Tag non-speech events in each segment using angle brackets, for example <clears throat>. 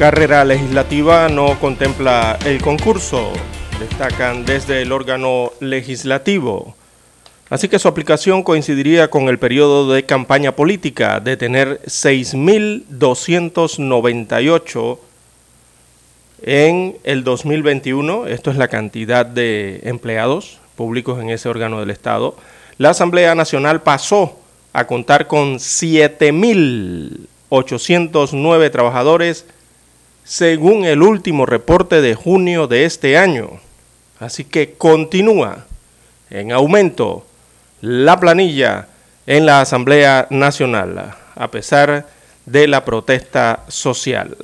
Carrera legislativa no contempla el concurso, destacan desde el órgano legislativo. Así que su aplicación coincidiría con el periodo de campaña política de tener 6.298 en el 2021. Esto es la cantidad de empleados públicos en ese órgano del Estado. La Asamblea Nacional pasó a contar con 7.809 trabajadores según el último reporte de junio de este año. Así que continúa en aumento la planilla en la Asamblea Nacional, a pesar de la protesta social.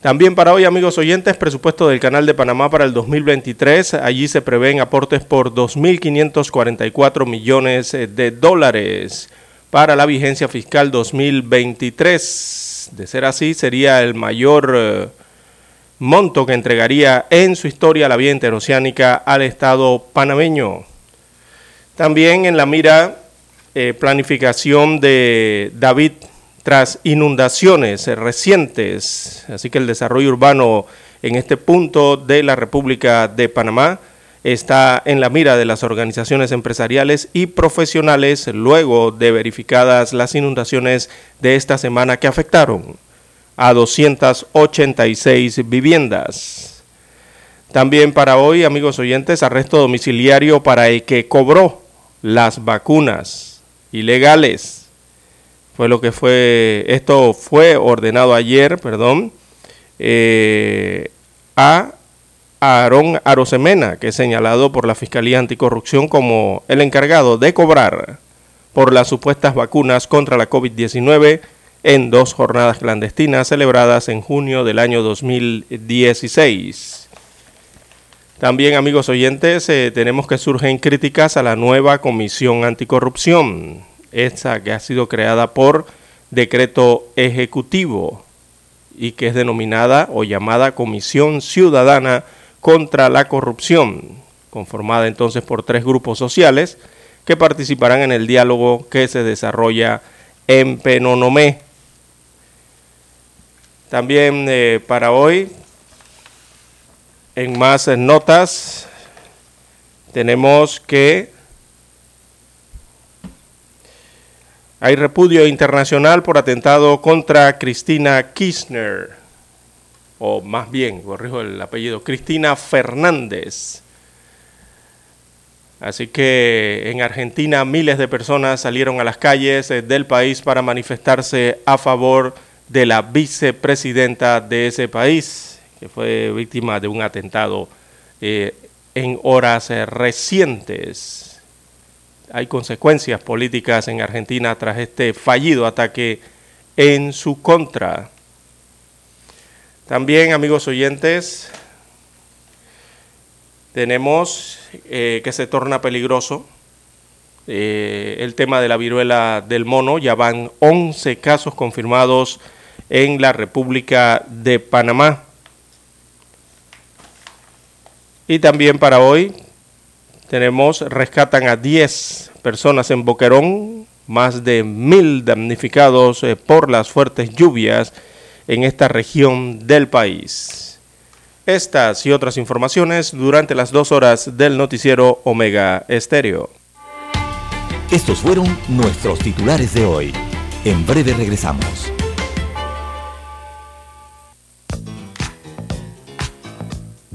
También para hoy, amigos oyentes, presupuesto del Canal de Panamá para el 2023. Allí se prevén aportes por 2.544 millones de dólares para la vigencia fiscal 2023 de ser así, sería el mayor eh, monto que entregaría en su historia la vía interoceánica al Estado panameño. También en la mira eh, planificación de David tras inundaciones recientes, así que el desarrollo urbano en este punto de la República de Panamá está en la mira de las organizaciones empresariales y profesionales luego de verificadas las inundaciones de esta semana que afectaron a 286 viviendas. También para hoy, amigos oyentes, arresto domiciliario para el que cobró las vacunas ilegales. Fue lo que fue, esto fue ordenado ayer, perdón, eh, a Aarón Arosemena, que es señalado por la Fiscalía Anticorrupción como el encargado de cobrar por las supuestas vacunas contra la COVID-19 en dos jornadas clandestinas celebradas en junio del año 2016. También, amigos oyentes, eh, tenemos que surgen críticas a la nueva Comisión Anticorrupción, esta que ha sido creada por decreto ejecutivo y que es denominada o llamada Comisión Ciudadana contra la corrupción, conformada entonces por tres grupos sociales que participarán en el diálogo que se desarrolla en Penonomé. También eh, para hoy, en más notas, tenemos que hay repudio internacional por atentado contra Cristina Kirchner o más bien, corrijo el apellido, Cristina Fernández. Así que en Argentina miles de personas salieron a las calles eh, del país para manifestarse a favor de la vicepresidenta de ese país, que fue víctima de un atentado eh, en horas eh, recientes. Hay consecuencias políticas en Argentina tras este fallido ataque en su contra. También, amigos oyentes, tenemos eh, que se torna peligroso eh, el tema de la viruela del mono. Ya van 11 casos confirmados en la República de Panamá. Y también para hoy tenemos, rescatan a 10 personas en Boquerón, más de mil damnificados eh, por las fuertes lluvias en esta región del país. Estas y otras informaciones durante las dos horas del noticiero Omega Estéreo. Estos fueron nuestros titulares de hoy. En breve regresamos.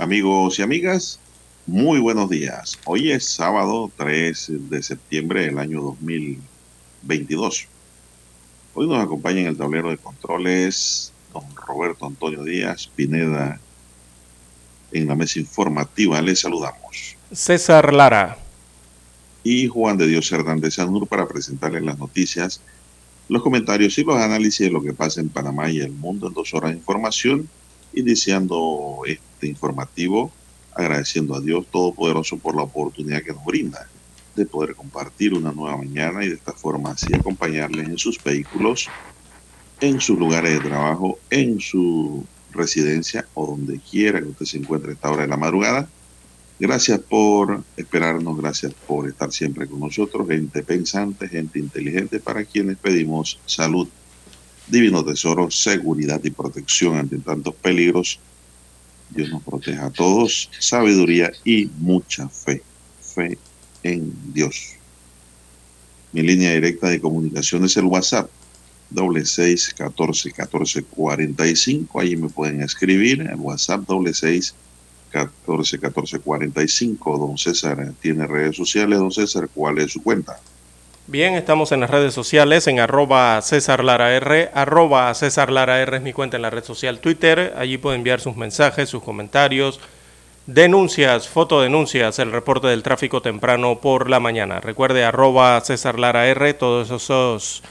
Amigos y amigas, muy buenos días. Hoy es sábado 3 de septiembre del año 2022. Hoy nos acompaña en el tablero de controles don Roberto Antonio Díaz Pineda. En la mesa informativa les saludamos. César Lara. Y Juan de Dios Hernández Sanur para presentarles las noticias, los comentarios y los análisis de lo que pasa en Panamá y el mundo en dos horas de información, iniciando este informativo, agradeciendo a Dios Todopoderoso por la oportunidad que nos brinda de poder compartir una nueva mañana y de esta forma así acompañarles en sus vehículos, en sus lugares de trabajo, en su residencia o donde quiera que usted se encuentre a esta hora de la madrugada. Gracias por esperarnos, gracias por estar siempre con nosotros, gente pensante, gente inteligente, para quienes pedimos salud, divino tesoro, seguridad y protección ante tantos peligros Dios nos proteja a todos, sabiduría y mucha fe. Fe en Dios. Mi línea directa de comunicación es el WhatsApp, doble seis catorce catorce cuarenta y cinco. Ahí me pueden escribir, el WhatsApp doble seis catorce catorce cuarenta y cinco. Don César tiene redes sociales. Don César, ¿cuál es su cuenta? Bien, estamos en las redes sociales, en arroba César Lara R, arroba César Lara R es mi cuenta en la red social Twitter, allí puede enviar sus mensajes, sus comentarios, denuncias, fotodenuncias, el reporte del tráfico temprano por la mañana. Recuerde arroba César Lara R, todos esos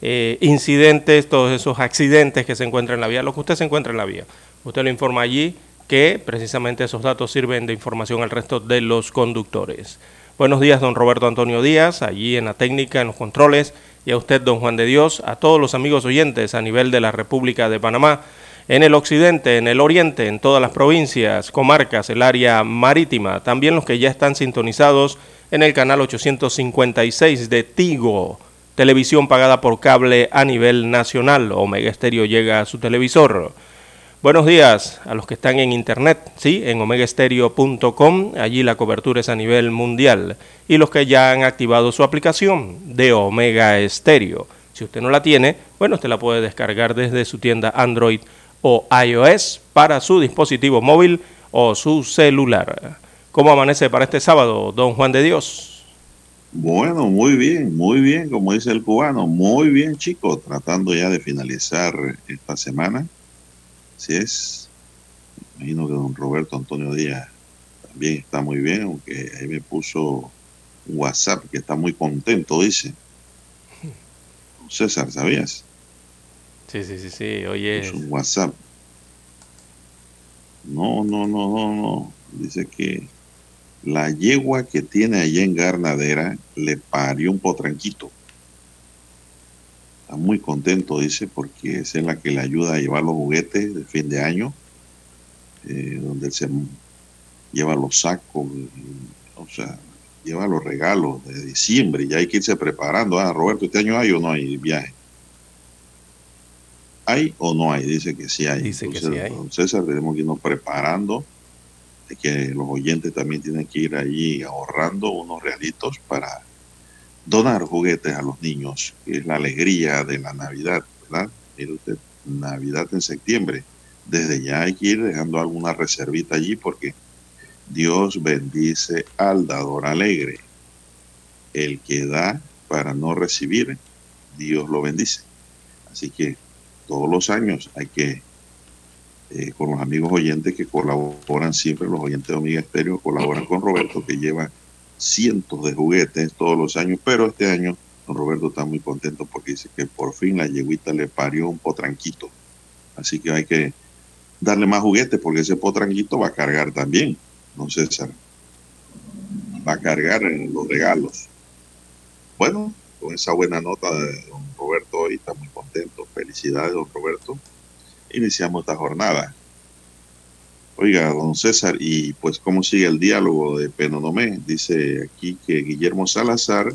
eh, incidentes, todos esos accidentes que se encuentran en la vía, lo que usted se encuentra en la vía. Usted lo informa allí que precisamente esos datos sirven de información al resto de los conductores. Buenos días, don Roberto Antonio Díaz, allí en la técnica, en los controles, y a usted, don Juan de Dios, a todos los amigos oyentes a nivel de la República de Panamá, en el occidente, en el oriente, en todas las provincias, comarcas, el área marítima, también los que ya están sintonizados en el canal 856 de Tigo, televisión pagada por cable a nivel nacional. Omega Estéreo llega a su televisor. Buenos días a los que están en internet, sí, en omegaestereo.com, allí la cobertura es a nivel mundial, y los que ya han activado su aplicación de Omega Estéreo. Si usted no la tiene, bueno, usted la puede descargar desde su tienda Android o iOS para su dispositivo móvil o su celular. ¿Cómo amanece para este sábado, don Juan de Dios? Bueno, muy bien, muy bien, como dice el cubano, muy bien, chicos, tratando ya de finalizar esta semana Así es. Imagino que don Roberto Antonio Díaz también está muy bien, aunque ahí me puso un WhatsApp que está muy contento, dice. César, ¿sabías? Sí, sí, sí, sí, oye. Es un WhatsApp. No, no, no, no, no. Dice que la yegua que tiene allá en Garnadera le parió un potranquito muy contento, dice, porque es la que le ayuda a llevar los juguetes de fin de año, eh, donde se lleva los sacos, o sea, lleva los regalos de diciembre, y hay que irse preparando. Ah, Roberto, ¿este año hay o no hay viaje? ¿Hay o no hay? Dice que sí hay. Dice que sí hay. César, tenemos que irnos preparando, de que los oyentes también tienen que ir allí ahorrando unos realitos para donar juguetes a los niños, que es la alegría de la Navidad, ¿verdad? Mire usted, Navidad en septiembre. Desde ya hay que ir dejando alguna reservita allí porque Dios bendice al dador alegre. El que da para no recibir, Dios lo bendice. Así que todos los años hay que, eh, con los amigos oyentes que colaboran siempre, los oyentes de Omega Estéreo colaboran con Roberto, que lleva cientos de juguetes todos los años, pero este año Don Roberto está muy contento porque dice que por fin la yeguita le parió un potranquito. Así que hay que darle más juguetes porque ese potranquito va a cargar también, don César. Va a cargar en los regalos. Bueno, con esa buena nota de don Roberto, hoy está muy contento. Felicidades, don Roberto. Iniciamos esta jornada. Oiga, don César, y pues cómo sigue el diálogo de Penonomé. Dice aquí que Guillermo Salazar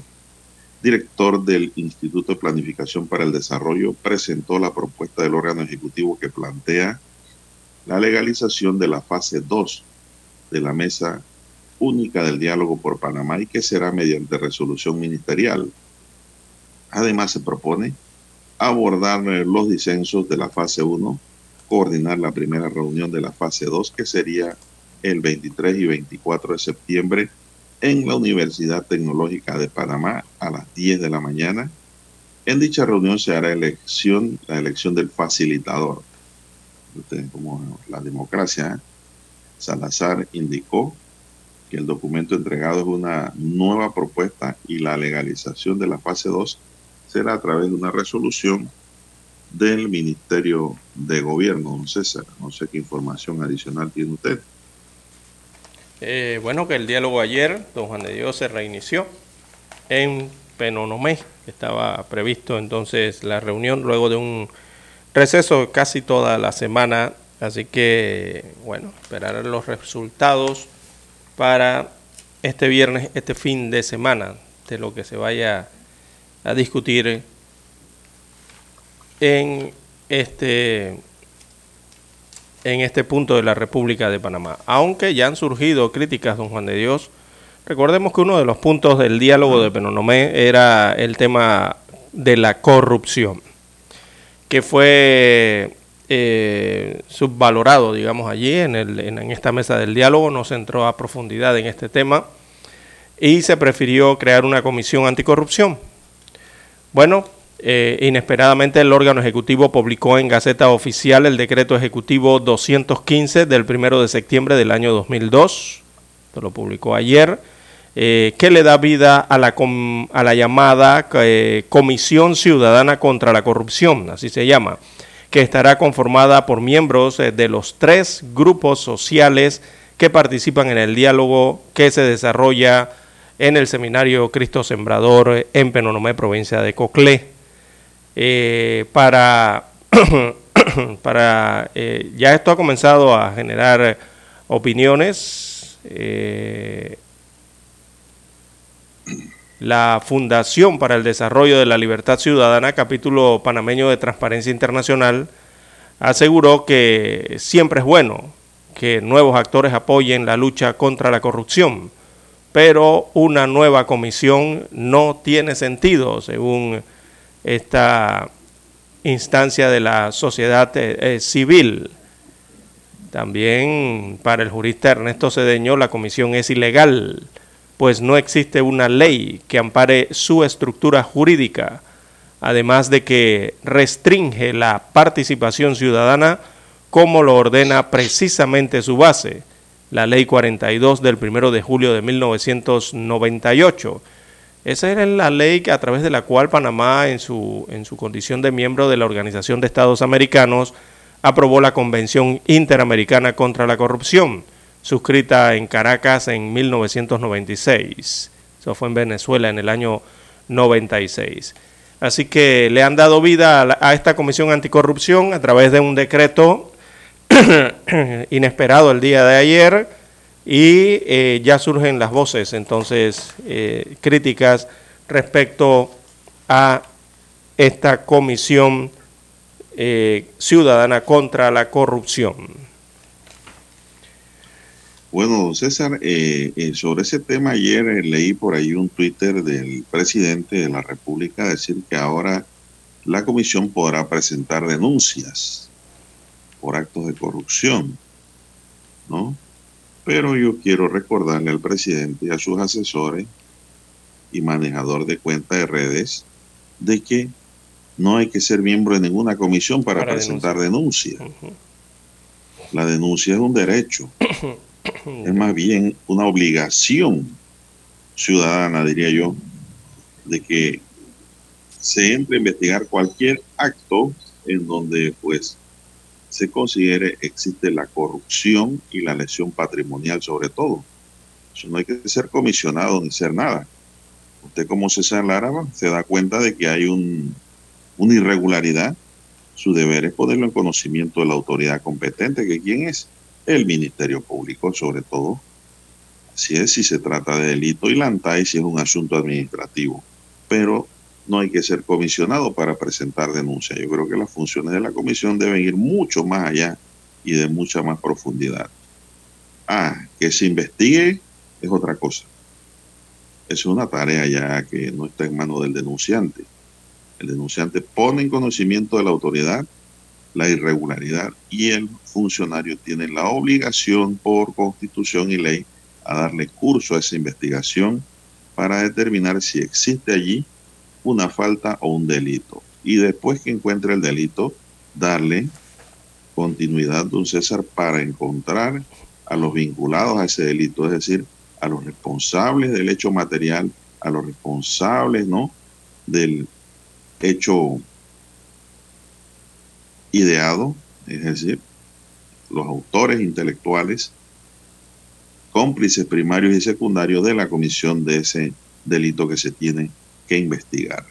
director del Instituto de Planificación para el Desarrollo, presentó la propuesta del órgano ejecutivo que plantea la legalización de la fase 2 de la Mesa Única del Diálogo por Panamá y que será mediante resolución ministerial. Además, se propone abordar los disensos de la fase 1, coordinar la primera reunión de la fase 2, que sería el 23 y 24 de septiembre en la Universidad Tecnológica de Panamá a las 10 de la mañana. En dicha reunión se hará elección, la elección del facilitador. como la democracia. Salazar indicó que el documento entregado es una nueva propuesta y la legalización de la fase 2 será a través de una resolución del Ministerio de Gobierno, don César. No sé qué información adicional tiene usted. Eh, bueno, que el diálogo ayer, don Juan de Dios, se reinició en Penonomé. Estaba previsto entonces la reunión luego de un receso casi toda la semana. Así que, bueno, esperar los resultados para este viernes, este fin de semana, de lo que se vaya a discutir en este en este punto de la República de Panamá. Aunque ya han surgido críticas, don Juan de Dios, recordemos que uno de los puntos del diálogo de Penonomé era el tema de la corrupción, que fue eh, subvalorado, digamos, allí en, en esta mesa del diálogo, no se entró a profundidad en este tema y se prefirió crear una comisión anticorrupción. Bueno, eh, inesperadamente el órgano ejecutivo publicó en Gaceta Oficial el decreto ejecutivo 215 del 1 de septiembre del año 2002, esto lo publicó ayer, eh, que le da vida a la, a la llamada eh, Comisión Ciudadana contra la Corrupción, así se llama, que estará conformada por miembros de los tres grupos sociales que participan en el diálogo que se desarrolla en el seminario Cristo Sembrador en Penonomé, provincia de Coclé. Eh, para, <coughs> para eh, ya esto ha comenzado a generar opiniones. Eh, la Fundación para el Desarrollo de la Libertad Ciudadana, capítulo panameño de Transparencia Internacional, aseguró que siempre es bueno que nuevos actores apoyen la lucha contra la corrupción, pero una nueva comisión no tiene sentido, según esta instancia de la sociedad eh, eh, civil. También para el jurista Ernesto Cedeño la comisión es ilegal, pues no existe una ley que ampare su estructura jurídica, además de que restringe la participación ciudadana como lo ordena precisamente su base, la Ley 42 del 1 de julio de 1998 esa era la ley a través de la cual Panamá, en su, en su condición de miembro de la Organización de Estados Americanos, aprobó la Convención Interamericana contra la Corrupción, suscrita en Caracas en 1996. Eso fue en Venezuela en el año 96. Así que le han dado vida a, a esta Comisión Anticorrupción a través de un decreto <clears throat> inesperado el día de ayer y eh, ya surgen las voces entonces eh, críticas respecto a esta comisión eh, ciudadana contra la corrupción. Bueno, César, sobre ese tema ayer leí por ahí un Twitter del presidente de la República decir que ahora la comisión podrá presentar denuncias por actos de corrupción, ¿no? Pero yo quiero recordarle al presidente y a sus asesores y manejador de cuenta de redes de que no hay que ser miembro de ninguna comisión para, presentar denuncia. La denuncia es un derecho. <coughs> es más bien una obligación ciudadana, diría yo, de que se entre a investigar cualquier acto en donde pues se considere existe la corrupción y la lesión patrimonial sobre todo. Eso no hay que ser comisionado ni ser nada. Usted como César Lara se da cuenta de que hay un, una irregularidad. Su deber es ponerlo en conocimiento de la autoridad competente, que quién es el Ministerio Público sobre todo. Así es si se trata de delito y y si es un asunto administrativo. Pero no hay que ser comisionado para presentar denuncia. Yo creo que las funciones de la comisión deben ir mucho más allá y de mucha más profundidad. Ah, que se investigue es otra cosa. Es una tarea ya que no está en manos del denunciante. El denunciante pone en conocimiento de la autoridad la irregularidad y el funcionario tiene la obligación por constitución y ley a darle curso a esa investigación para determinar si existe allí una falta o un delito. Y después que encuentre el delito, darle continuidad, don César, para encontrar a los vinculados a ese delito, es decir, a los responsables del hecho material, a los responsables, ¿no? Del hecho ideado, es decir, los autores intelectuales, cómplices primarios y secundarios de la comisión de ese delito que se tiene que investigar.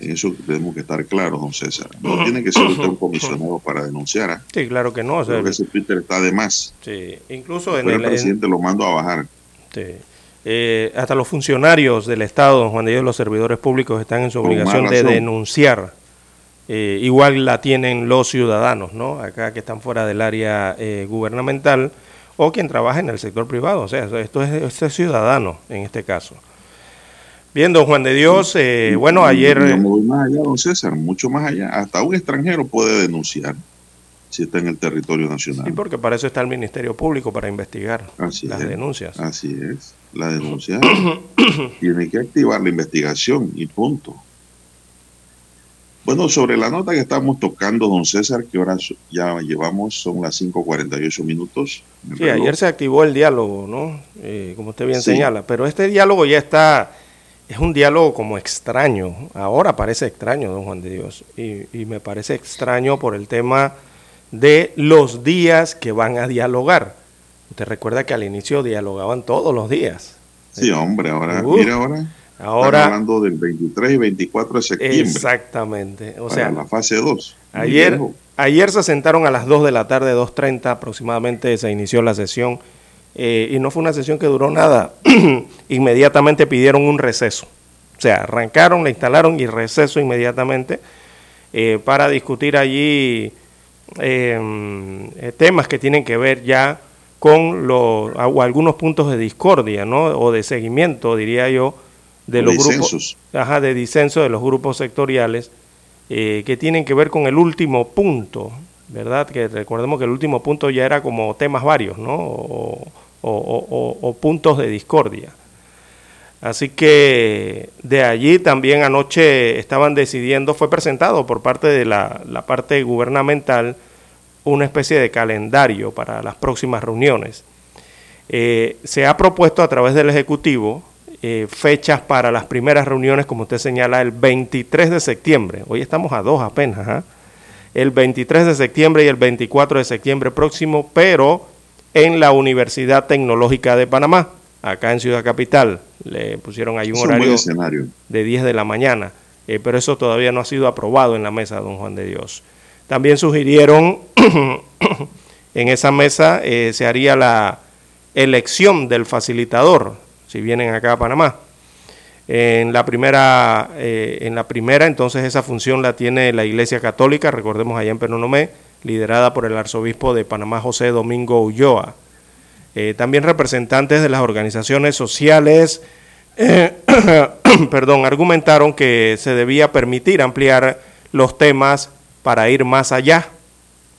En eso tenemos que estar claros, don César. No tiene que ser usted un comisionado para denunciar. ¿ah? Sí, claro que no. Creo que ese Twitter está de más. Sí, incluso en el, presidente lo mando a bajar. Sí. Eh, hasta los funcionarios del Estado, don Juan de Dios, los servidores públicos están en su obligación de denunciar. Eh, igual la tienen los ciudadanos, ¿no? Acá que están fuera del área eh, gubernamental o quien trabaja en el sector privado. O sea, esto es, esto es ciudadano en este caso. Bien, don Juan de Dios, eh, bueno, ayer... Muy más allá, don César, mucho más allá. Hasta un extranjero puede denunciar si está en el territorio nacional. Sí, porque para eso está el Ministerio Público, para investigar las denuncias. Así es, la denuncia <coughs> tiene que activar la investigación y punto. Bueno, sobre la nota que estamos tocando, don César, que ahora ya llevamos, son las 5.48 minutos. Sí, ayer se activó el diálogo, ¿no? Eh, como usted bien señala, pero este diálogo ya está es un diálogo como extraño. Ahora parece extraño, don Juan de Dios. Y, me parece extraño por el tema de los días que van a dialogar. Usted recuerda que al inicio dialogaban todos los días. Sí, hombre, ahora, mira ahora. Ahora, hablando del 23 y 24 de septiembre. Exactamente. O sea, la fase 2. Ayer, ayer se sentaron a las 2 de la tarde, 2.30 aproximadamente, se inició la sesión eh, y no fue una sesión que duró nada. <clears throat> inmediatamente pidieron un receso. O sea, arrancaron, la instalaron y receso inmediatamente eh, para discutir allí em, eh, temas que tienen que ver ya con los, o algunos puntos de discordia, ¿no? O de seguimiento, diría yo, de los grupos, ajá, de disenso de los grupos sectoriales, que tienen que ver con el último punto, ¿verdad? Que recordemos que el último punto ya era como temas varios, ¿no? o, puntos de discordia. Así que de allí también anoche estaban decidiendo, fue presentado por parte de la, parte gubernamental una especie de calendario para las próximas reuniones. Eh, se ha propuesto a través del Ejecutivo eh, fechas para las primeras reuniones, como usted señala, el 23 de septiembre. Hoy estamos a dos apenas, ¿ah? el 23 de septiembre y el 24 de septiembre próximo, pero en la Universidad Tecnológica de Panamá, acá en Ciudad Capital. Le pusieron ahí un horario de 10 de la mañana, eh, pero eso todavía no ha sido aprobado en la mesa, don Juan de Dios. También sugirieron, <coughs> en esa mesa eh, se haría la elección del facilitador, si vienen acá a Panamá. En la primera, eh, en la primera, entonces esa función la tiene la Iglesia Católica, recordemos allá en Penonomé, liderada por el arzobispo de Panamá, José Domingo Ulloa. Eh, también representantes de las organizaciones sociales, eh, <coughs> perdón, argumentaron que se debía permitir ampliar los temas para ir más allá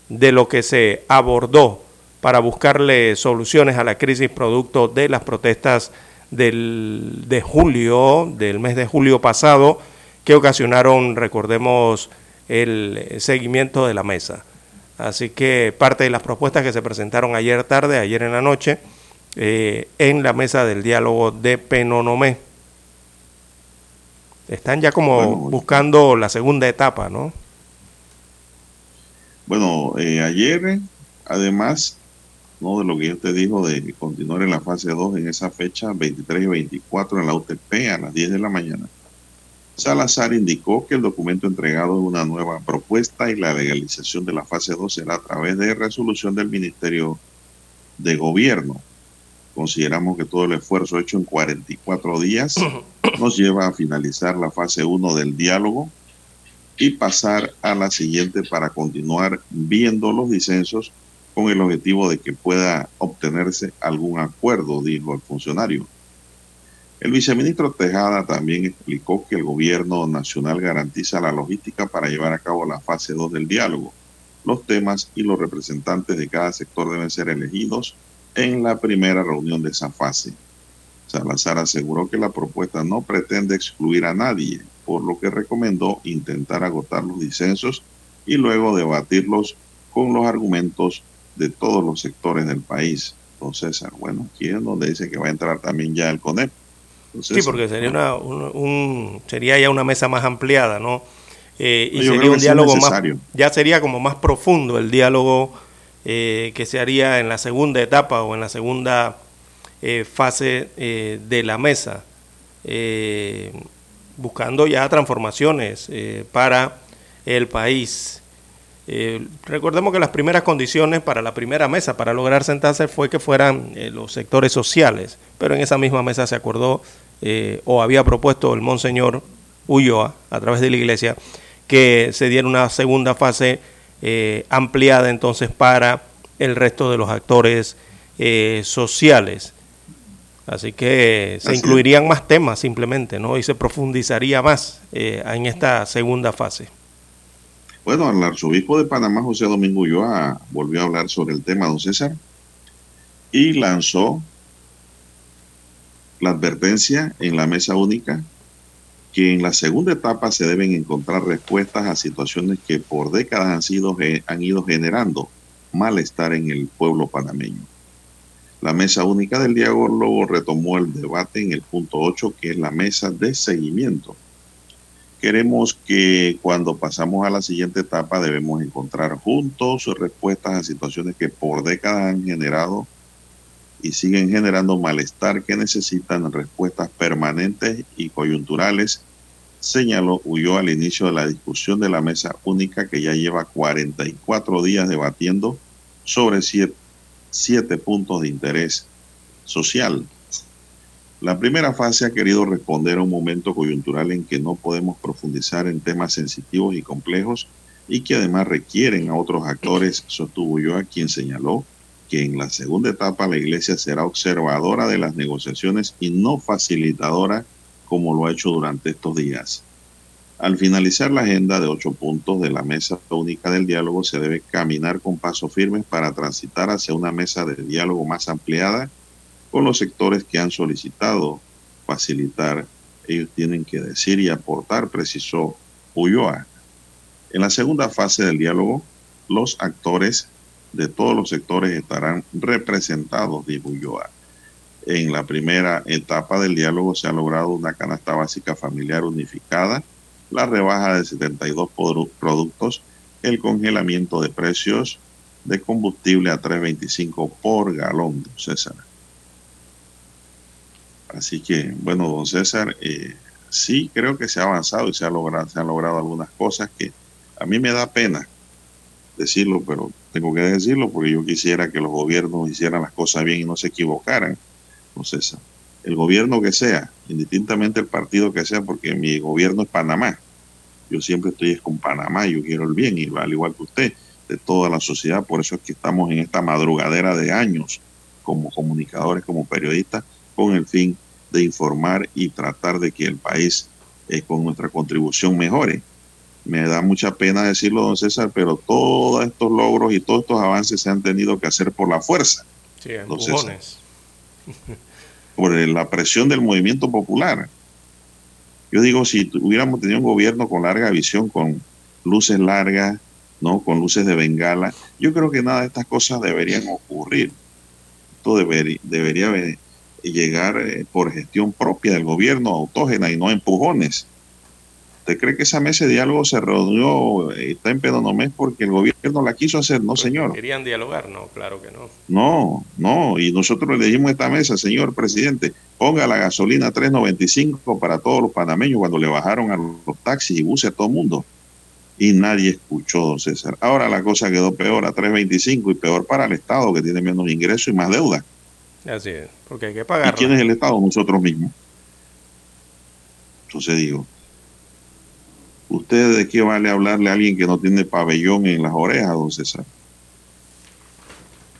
de lo que se abordó para buscarle soluciones a la crisis producto de las protestas del, de julio, del mes de julio pasado, que ocasionaron, recordemos, el seguimiento de la mesa. Así que parte de las propuestas que se presentaron ayer tarde, ayer en la noche, eh, en la mesa del diálogo de Penonomé. Están ya como buscando la segunda etapa, ¿no? Bueno, eh, ayer, además, ¿no? de lo que yo te dijo de continuar en la fase 2 en esa fecha, 23 y 24 en la UTP a las 10 de la mañana, Salazar indicó que el documento entregado es una nueva propuesta y la legalización de la fase 2 será a través de resolución del Ministerio de Gobierno. Consideramos que todo el esfuerzo hecho en 44 días <coughs> nos lleva a finalizar la fase 1 del diálogo y pasar a la siguiente para continuar viendo los disensos con el objetivo de que pueda obtenerse algún acuerdo, dijo el funcionario. El viceministro Tejada también explicó que el gobierno nacional garantiza la logística para llevar a cabo la fase 2 del diálogo. Los temas y los representantes de cada sector deben ser elegidos en la primera reunión de esa fase. Salazar aseguró que la propuesta no pretende excluir a nadie, por lo que recomendó intentar agotar los disensos y luego debatirlos con los argumentos de todos los sectores del país. Entonces, bueno, aquí es donde dice que va a entrar también ya el CONEP sí, porque sería, una, un, sería ya una mesa más ampliada, ¿no? Eh, y sería un diálogo más, ya sería como más profundo el diálogo eh, que se haría en la segunda etapa o en la segunda eh, fase de la mesa, buscando ya transformaciones para el país. Recordemos que las primeras condiciones para la primera mesa, para lograr sentarse, fue que fueran los sectores sociales, pero en esa misma mesa se acordó eh, o había propuesto el monseñor Ulloa a través de la iglesia que se diera una segunda fase eh, ampliada entonces para el resto de los actores eh, sociales. Así que se incluirían más temas simplemente, ¿no? Y se profundizaría más en esta segunda fase. Bueno, el arzobispo de Panamá, José Domingo Ulloa, volvió a hablar sobre el tema, don César, y lanzó la advertencia en la mesa única que en la segunda etapa se deben encontrar respuestas a situaciones que por décadas han, sido, han ido generando malestar en el pueblo panameño. La mesa única del diálogo retomó el debate en el punto 8, que es la mesa de seguimiento. Queremos que cuando pasamos a la siguiente etapa debemos encontrar juntos respuestas a situaciones que por décadas han generado y siguen generando malestar que necesitan respuestas permanentes y coyunturales, señaló huyó al inicio de la discusión de la mesa única que ya lleva 44 días debatiendo sobre siete, siete puntos de interés social. La primera fase ha querido responder a un momento coyuntural en que no podemos profundizar en temas sensitivos y complejos y que además requieren a otros actores, sostuvo yo a quien señaló que en la segunda etapa la Iglesia será observadora de las negociaciones y no facilitadora como lo ha hecho durante estos días. Al finalizar la agenda de ocho puntos de la Mesa Única del Diálogo, se debe caminar con paso firmes para transitar hacia una mesa de diálogo más ampliada con los sectores que han solicitado facilitar. Ellos tienen que decir y aportar, precisó Ulloa. En la segunda fase del diálogo, los actores de todos los sectores estarán representados, dijo Ulloa. En la primera etapa del diálogo se ha logrado una canasta básica familiar unificada, la rebaja de 72 productos, el congelamiento de precios de combustible a 3.25 por galón, César. Así que, bueno, don César, eh, sí creo que se ha avanzado y se, ha logrado, se han logrado algunas cosas que a mí me da pena decirlo, pero tengo que decirlo porque yo quisiera que los gobiernos hicieran las cosas bien y no se equivocaran. Entonces, el gobierno que sea, indistintamente el partido que sea, porque mi gobierno es Panamá. Yo siempre estoy con Panamá, yo quiero el bien, y al igual que usted, de toda la sociedad. Por eso es que estamos en esta madrugadera de años como comunicadores, como periodistas, con el fin de informar y tratar de que el país eh, con nuestra contribución mejore. Me da mucha pena decirlo, don César, pero todos estos logros y todos estos avances se han tenido que hacer por la fuerza. Sí, por la presión del movimiento popular. Yo digo, si hubiéramos tenido un gobierno con larga visión, con luces largas, ¿no? con luces de bengala, yo creo que nada de estas cosas deberían ocurrir. Esto debería, debería llegar eh, por gestión propia del gobierno, autógena y no empujones ¿Usted cree que esa mesa de diálogo se reunió, eh, está en Pedonomés porque el gobierno la quiso hacer? No, señor. ¿Querían dialogar? No, claro que no. No, no, y nosotros le dijimos a esta mesa, señor presidente, ponga la gasolina 3.95 para todos los panameños cuando le bajaron a los taxis y buses a todo el mundo. Y nadie escuchó, don César. Ahora la cosa quedó peor a 3.25 y peor para el Estado que tiene menos ingresos y más deuda. Así es, porque hay que pagar. ¿Y quién es el Estado? Nosotros mismos. Entonces digo, ¿usted de qué vale hablarle a alguien que no tiene pabellón en las orejas, don César?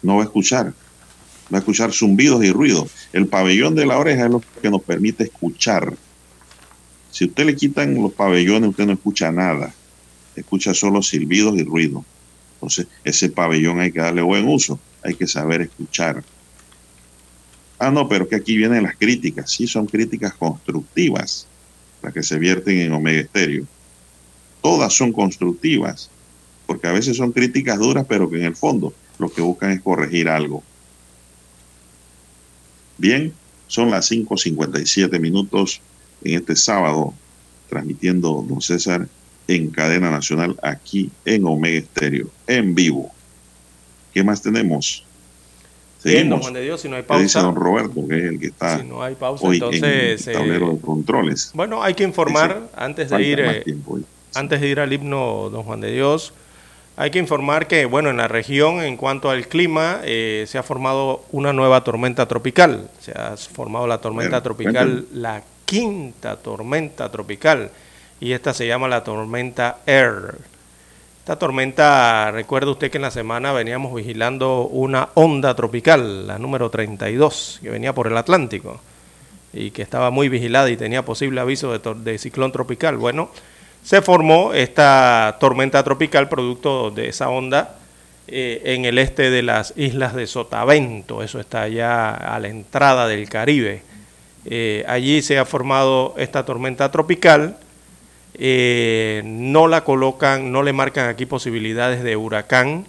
No va a escuchar. Va a escuchar zumbidos y ruidos. El pabellón de la oreja es lo que nos permite escuchar. Si usted le quitan los pabellones, usted no escucha nada. Escucha solo silbidos y ruidos. Entonces, ese pabellón hay que darle buen uso. Hay que saber escuchar. Ah, no, pero que aquí vienen las críticas. Sí, son críticas constructivas las que se vierten en Omega Estéreo. Todas son constructivas, porque a veces son críticas duras, pero que en el fondo lo que buscan es corregir algo. Bien, son las 5.57 minutos en este sábado, transmitiendo Don César en cadena nacional aquí en Omega Estéreo, en vivo. ¿Qué más tenemos? Seguimos. Juan de Dios, si no hay pausa. Dice don Roberto, que es el que está si no hay pausa, hoy entonces, en el tablero de controles. Bueno, hay que informar antes de ir eh, antes de ir al himno, don Juan de Dios, hay que informar que, bueno, en la región, en cuanto al clima, eh, se ha formado una nueva tormenta tropical. Se ha formado la tormenta tropical, la quinta tormenta tropical, y esta se llama la tormenta Air. Esta tormenta, recuerda usted que en la semana veníamos vigilando una onda tropical, la número 32, que venía por el Atlántico y que estaba muy vigilada y tenía posible aviso de, ciclón tropical. Bueno, se formó esta tormenta tropical producto de esa onda eh, en el este de las islas de Sotavento, eso está allá a la entrada del Caribe. Eh, allí se ha formado esta tormenta tropical eh, no la colocan, no le marcan aquí posibilidades de huracán.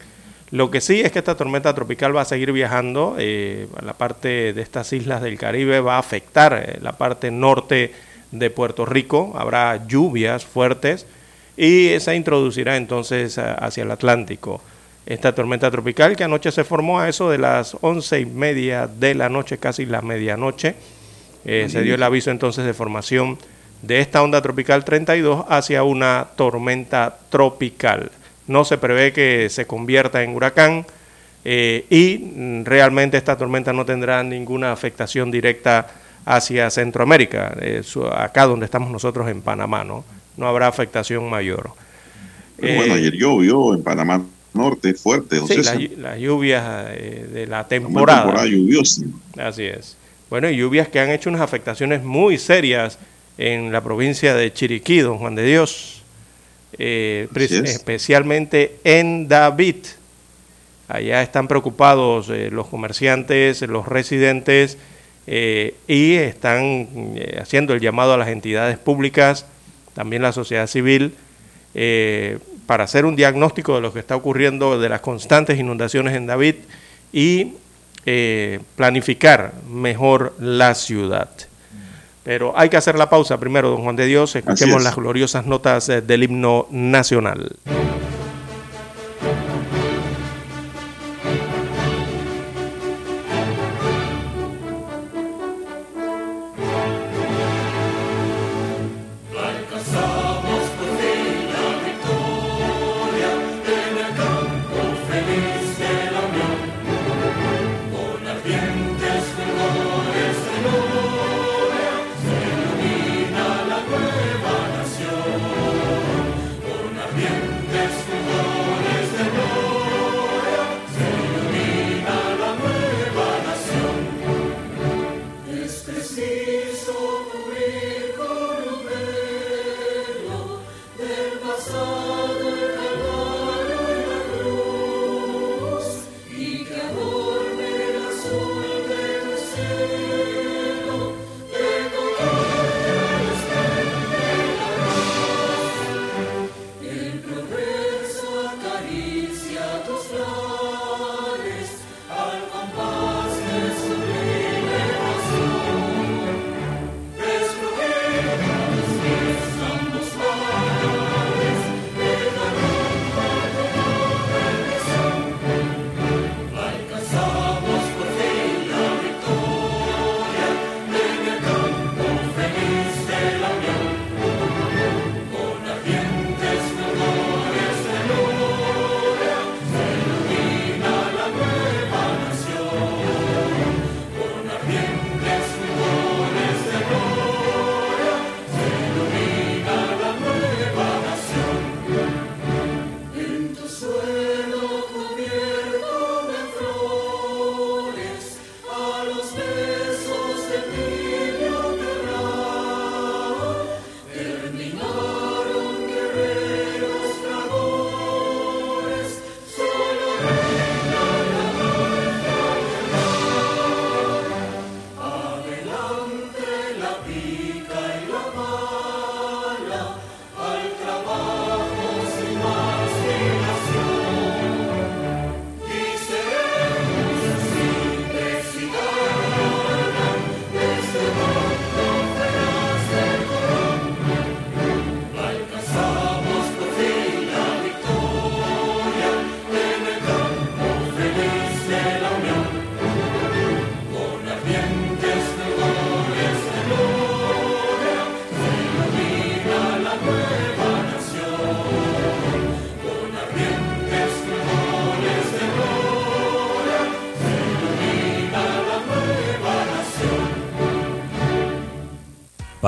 Lo que sí es que esta tormenta tropical va a seguir viajando eh, a la parte de estas islas del Caribe, va a afectar eh, la parte norte de Puerto Rico, habrá lluvias fuertes y se introducirá entonces hacia el Atlántico. Esta tormenta tropical que anoche se formó a eso de las once y media de la noche, casi la medianoche, se dio el aviso entonces de formación de esta onda tropical 32 hacia una tormenta tropical. No se prevé que se convierta en huracán eh, y realmente esta tormenta no tendrá ninguna afectación directa hacia Centroamérica, eh, acá donde estamos nosotros en Panamá, ¿no? No habrá afectación mayor. bueno, ayer llovió en Panamá Norte fuerte. Sí, las lluvias eh, de la temporada. temporada lluviosa. Así es. Bueno, y lluvias que han hecho unas afectaciones muy serias en la provincia de Chiriquí, don Juan de Dios, eh, especialmente en David. Allá están preocupados eh, los comerciantes, los residentes, eh, y están haciendo el llamado a las entidades públicas, también la sociedad civil, para hacer un diagnóstico de lo que está ocurriendo, de las constantes inundaciones en David y planificar mejor la ciudad. Pero hay que hacer la pausa primero, don Juan de Dios. Escuchemos las gloriosas notas eh, del himno nacional.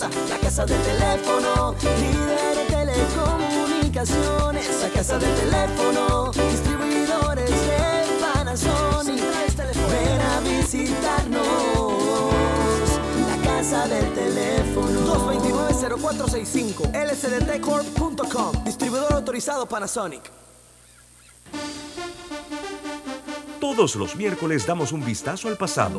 La casa del teléfono, líder en telecomunicaciones. La casa del teléfono, distribuidores de Panasonic. Ven a visitarnos. La casa del teléfono. 229-0465 lsdtcorp.com Distribuidor autorizado Panasonic. Todos los miércoles damos un vistazo al pasado.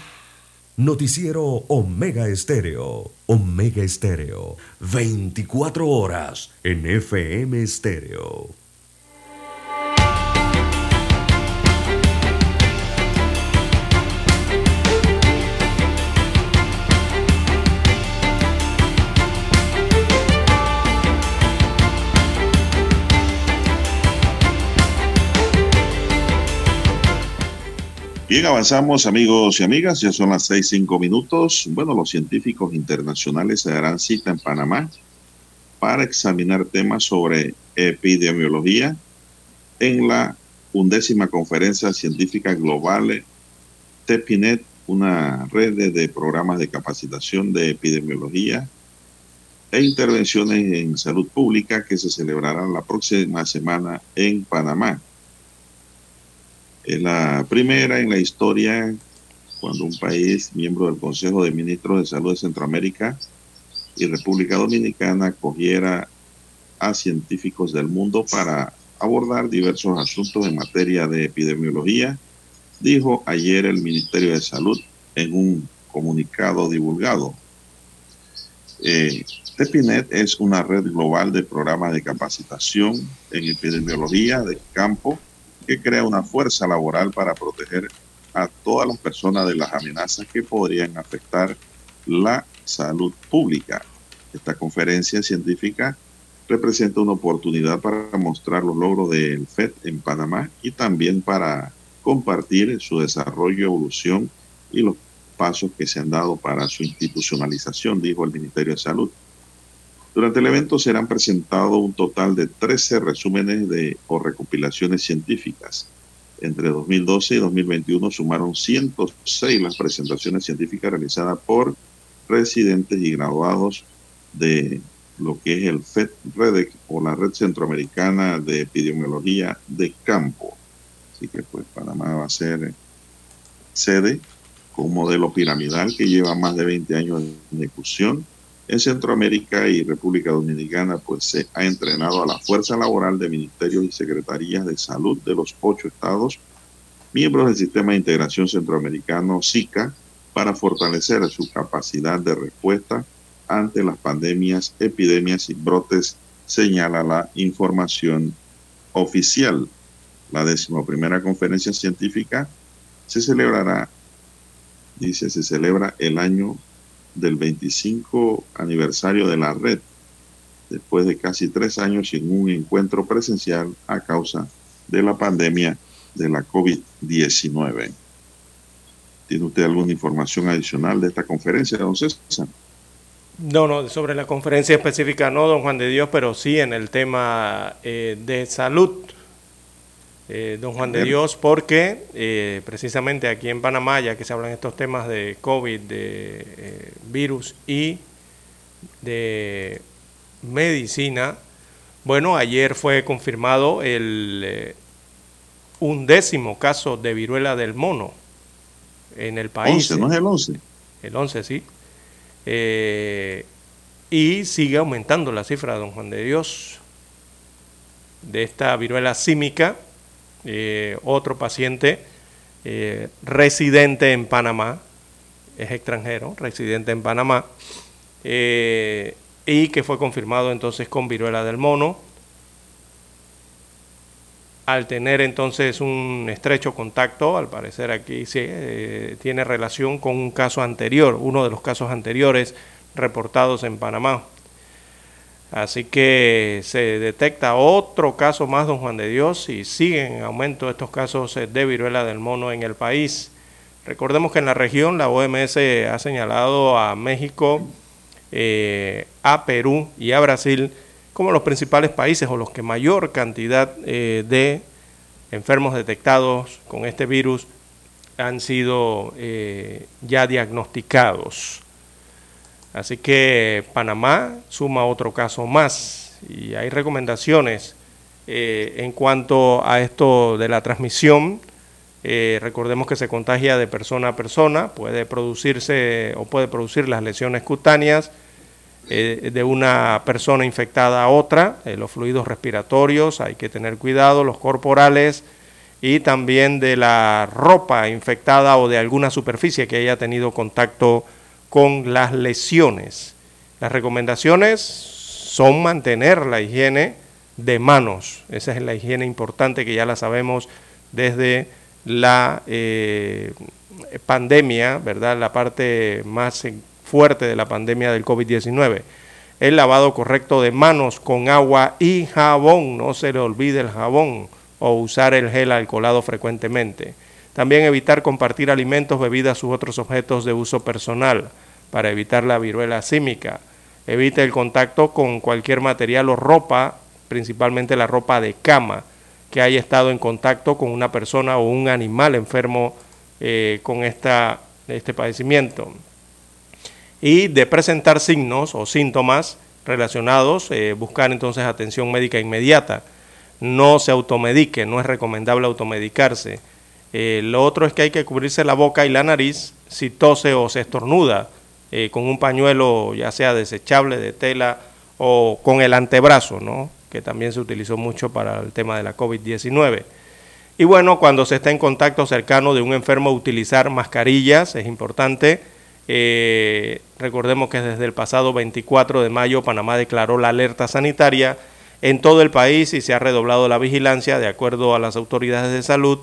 Noticiero Omega Estéreo. Omega Estéreo. 24 horas en FM Estéreo. Bien, avanzamos amigos y amigas, ya son las seis, cinco minutos. Bueno, los científicos internacionales se darán cita en Panamá para examinar temas sobre epidemiología en la undécima conferencia científica global TEPINET, una red de programas de capacitación de epidemiología e intervenciones en salud pública que se celebrarán la próxima semana en Panamá. Es la primera en la historia cuando un país miembro del Consejo de Ministros de Salud de Centroamérica y República Dominicana acogiera a científicos del mundo para abordar diversos asuntos en materia de epidemiología, dijo ayer el Ministerio de Salud en un comunicado divulgado. Eh, TEPINET es una red global de programas de capacitación en epidemiología de campo que crea una fuerza laboral para proteger a todas las personas de las amenazas que podrían afectar la salud pública. Esta conferencia científica representa una oportunidad para mostrar los logros del FED en Panamá y también para compartir su desarrollo, evolución y los pasos que se han dado para su institucionalización, dijo el Ministerio de Salud. Durante el evento serán presentados un total de 13 resúmenes de, o recopilaciones científicas. Entre 2012 y 2021 sumaron 106 las presentaciones científicas realizadas por residentes y graduados de lo que es el FED-REDEC o la Red Centroamericana de Epidemiología de Campo. Así que pues Panamá va a ser sede con un modelo piramidal que lleva más de 20 años de ejecución en Centroamérica y República Dominicana, pues se ha entrenado a la fuerza laboral de ministerios y secretarías de salud de los ocho estados, miembros del Sistema de Integración Centroamericano, SICA, para fortalecer su capacidad de respuesta ante las pandemias, epidemias y brotes, señala la información oficial. La decimoprimera conferencia científica se celebrará, dice, se celebra el año del 25 aniversario de la red, después de casi tres años sin un encuentro presencial a causa de la pandemia de la COVID-19. ¿Tiene usted alguna información adicional de esta conferencia, don César? No, no, sobre la conferencia específica no, don Juan de Dios, pero sí en el tema eh, de salud eh, don Juan de Dios, porque eh, precisamente aquí en Panamá, ya que se hablan estos temas de COVID, de eh, virus y de medicina, bueno, ayer fue confirmado el undécimo caso de viruela del mono en el país. 11, ¿no es el 11? El 11, sí. Y sigue aumentando la cifra, don Juan de Dios, de esta viruela símica. Eh, otro paciente eh, residente en Panamá, es extranjero, residente en Panamá, y que fue confirmado entonces con viruela del mono. Al tener entonces un estrecho contacto, al parecer aquí sí, eh, tiene relación con un caso anterior, uno de los casos anteriores reportados en Panamá. Así que se detecta otro caso más, don Juan de Dios, y siguen en aumento estos casos de viruela del mono en el país. Recordemos que en la región la OMS ha señalado a México, eh, a Perú y a Brasil como los principales países o los que mayor cantidad eh, de enfermos detectados con este virus han sido eh, ya diagnosticados. Así que Panamá suma otro caso más y hay recomendaciones en cuanto a esto de la transmisión. recordemos que se contagia de persona a persona, puede producirse o puede producir las lesiones cutáneas, eh, de una persona infectada a otra, eh, los fluidos respiratorios, hay que tener cuidado, los corporales y también de la ropa infectada o de alguna superficie que haya tenido contacto con las lesiones. Las recomendaciones son mantener la higiene de manos, esa es la higiene importante que ya la sabemos desde la eh, pandemia, ¿verdad? La parte más fuerte de la pandemia del COVID-19. El lavado correcto de manos con agua y jabón, no se le olvide el jabón o usar el gel alcoholado frecuentemente. También evitar compartir alimentos, bebidas u otros objetos de uso personal para evitar la viruela símica. Evite el contacto con cualquier material o ropa, principalmente la ropa de cama, que haya estado en contacto con una persona o un animal enfermo eh, con esta, este padecimiento y de presentar signos o síntomas relacionados, eh, buscar entonces atención médica inmediata. No se automedique, no es recomendable automedicarse. Eh, lo otro es que hay que cubrirse la boca y la nariz si tose o se estornuda eh, con un pañuelo ya sea desechable de tela o con el antebrazo, ¿no? que también se utilizó mucho para el tema de la COVID-19. Y bueno, cuando se está en contacto cercano de un enfermo, utilizar mascarillas, es importante eh, recordemos que desde el pasado 24 de mayo Panamá declaró la alerta sanitaria en todo el país y se ha redoblado la vigilancia de acuerdo a las autoridades de salud,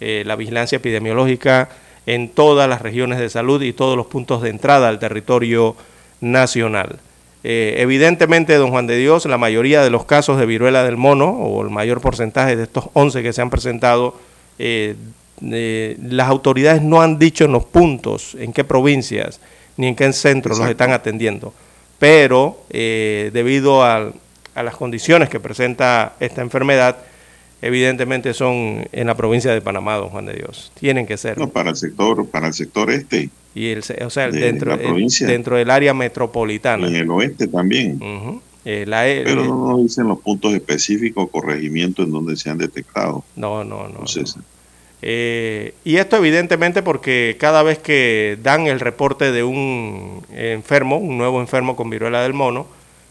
eh, la vigilancia epidemiológica en todas las regiones de salud y todos los puntos de entrada al territorio nacional. Eh, evidentemente, don Juan de Dios, la mayoría de los casos de viruela del mono, o el mayor porcentaje de estos 11 que se han presentado, las autoridades no han dicho en los puntos, en qué provincias ni en qué centros los están atendiendo. Pero eh, debido a, las condiciones que presenta esta enfermedad, evidentemente son en la provincia de Panamá, don Juan de Dios. Tienen que ser. No, para el sector, para el sector este. Y el, o sea, dentro, dentro del área metropolitana. En el oeste también. Eh, e, Pero no nos dicen los puntos específicos, corregimiento en donde se han detectado. No, no, no. Eh, y esto evidentemente porque cada vez que dan el reporte de un enfermo, un nuevo enfermo con viruela del mono,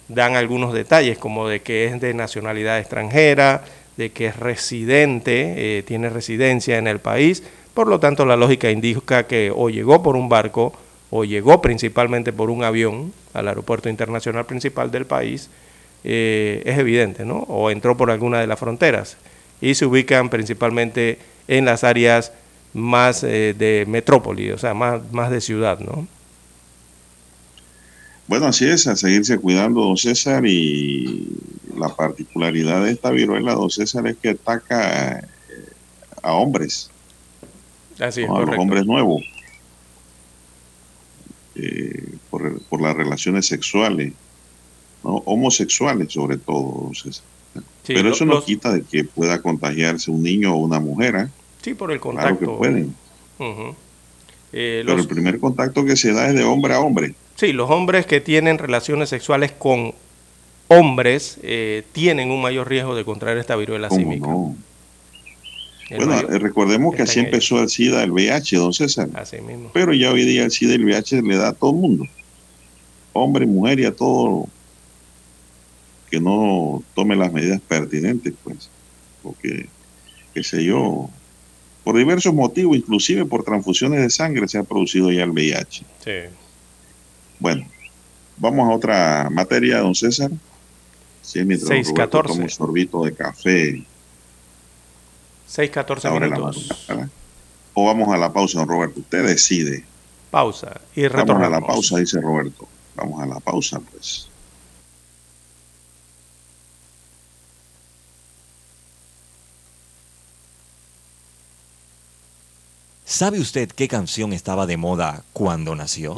dan algunos detalles como de que es de nacionalidad extranjera, de que es residente, eh, tiene residencia en el país, por lo tanto la lógica indica que o llegó por un barco o llegó principalmente por un avión al aeropuerto internacional principal del país, eh, es evidente, ¿no? O entró por alguna de las fronteras y se ubican principalmente en las áreas más eh, de metrópoli, o sea, más, más de ciudad, ¿no? Bueno, así es, a seguirse cuidando, don César, y la particularidad de esta viruela, don César, es que ataca eh, a hombres, así a los hombres nuevos, eh, por, por, las relaciones sexuales, ¿no? homosexuales sobre todo, don César. Pero eso no quita de que pueda contagiarse un niño o una mujer. ¿eh? Sí, por el contacto. Claro que pueden. Eh, Pero el primer contacto que se da es de hombre a hombre. Sí, los hombres que tienen relaciones sexuales con hombres eh, tienen un mayor riesgo de contraer esta viruela ¿Cómo símica. no? Bueno, mayor- recordemos que así empezó el SIDA, el VIH, don César. Así mismo. Pero ya hoy día el SIDA y el VIH le da a todo el mundo. Hombre, mujer y a todo que no tome las medidas pertinentes, pues. Porque, qué sé yo, por diversos motivos, inclusive por transfusiones de sangre, se ha producido ya el VIH. Sí. Bueno, vamos a otra materia, don César. Sí, mientras don 6:14. Roberto toma un sorbito de café, 6, 14 abre la minutos. boca, ¿verdad? O vamos a la pausa, don Roberto. Usted decide. Pausa y Vamos a retornamos. la pausa, dice Roberto. Vamos a la pausa, pues. ¿Sabe usted qué canción estaba de moda cuando nació?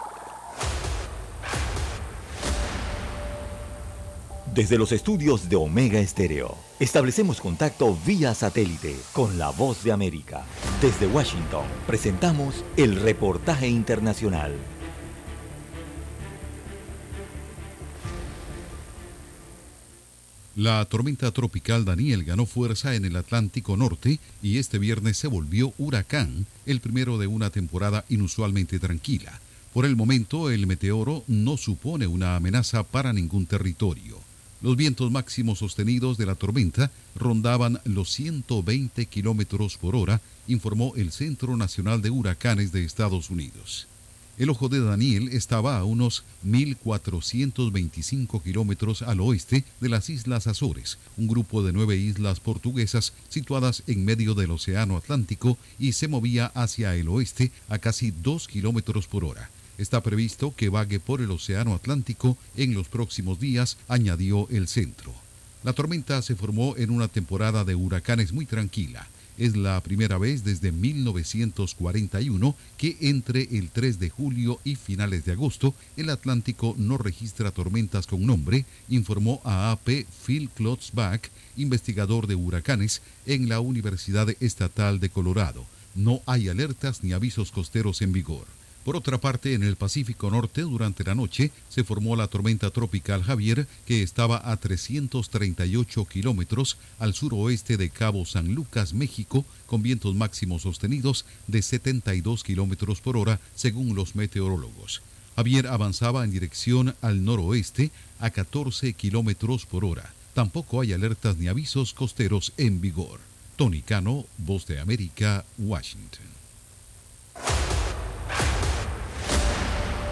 Desde los estudios de Omega Estéreo, establecemos contacto vía satélite con la voz de América. Desde Washington, presentamos el reportaje internacional. La tormenta tropical Daniel ganó fuerza en el Atlántico Norte y este viernes se volvió huracán, el primero de una temporada inusualmente tranquila. Por el momento, el meteoro no supone una amenaza para ningún territorio. Los vientos máximos sostenidos de la tormenta rondaban los 120 kilómetros por hora, informó el Centro Nacional de Huracanes de Estados Unidos. El ojo de Daniel estaba a unos 1.425 kilómetros al oeste de las Islas Azores, un grupo de nueve islas portuguesas situadas en medio del Océano Atlántico y se movía hacia el oeste a casi 2 kilómetros por hora. Está previsto que vague por el Océano Atlántico en los próximos días, añadió el centro. La tormenta se formó en una temporada de huracanes muy tranquila. Es la primera vez desde 1941 que entre el 3 de julio y finales de agosto el Atlántico no registra tormentas con nombre, informó a AP Phil Klotzbach, investigador de huracanes en la Universidad Estatal de Colorado. No hay alertas ni avisos costeros en vigor. Por otra parte, en el Pacífico Norte, durante la noche, se formó la tormenta tropical Javier, que estaba a 338 kilómetros al suroeste de Cabo San Lucas, México, con vientos máximos sostenidos de 72 kilómetros por hora, según los meteorólogos. Javier avanzaba en dirección al noroeste a 14 kilómetros por hora. Tampoco hay alertas ni avisos costeros en vigor. Tony Cano, Voz de América, Washington.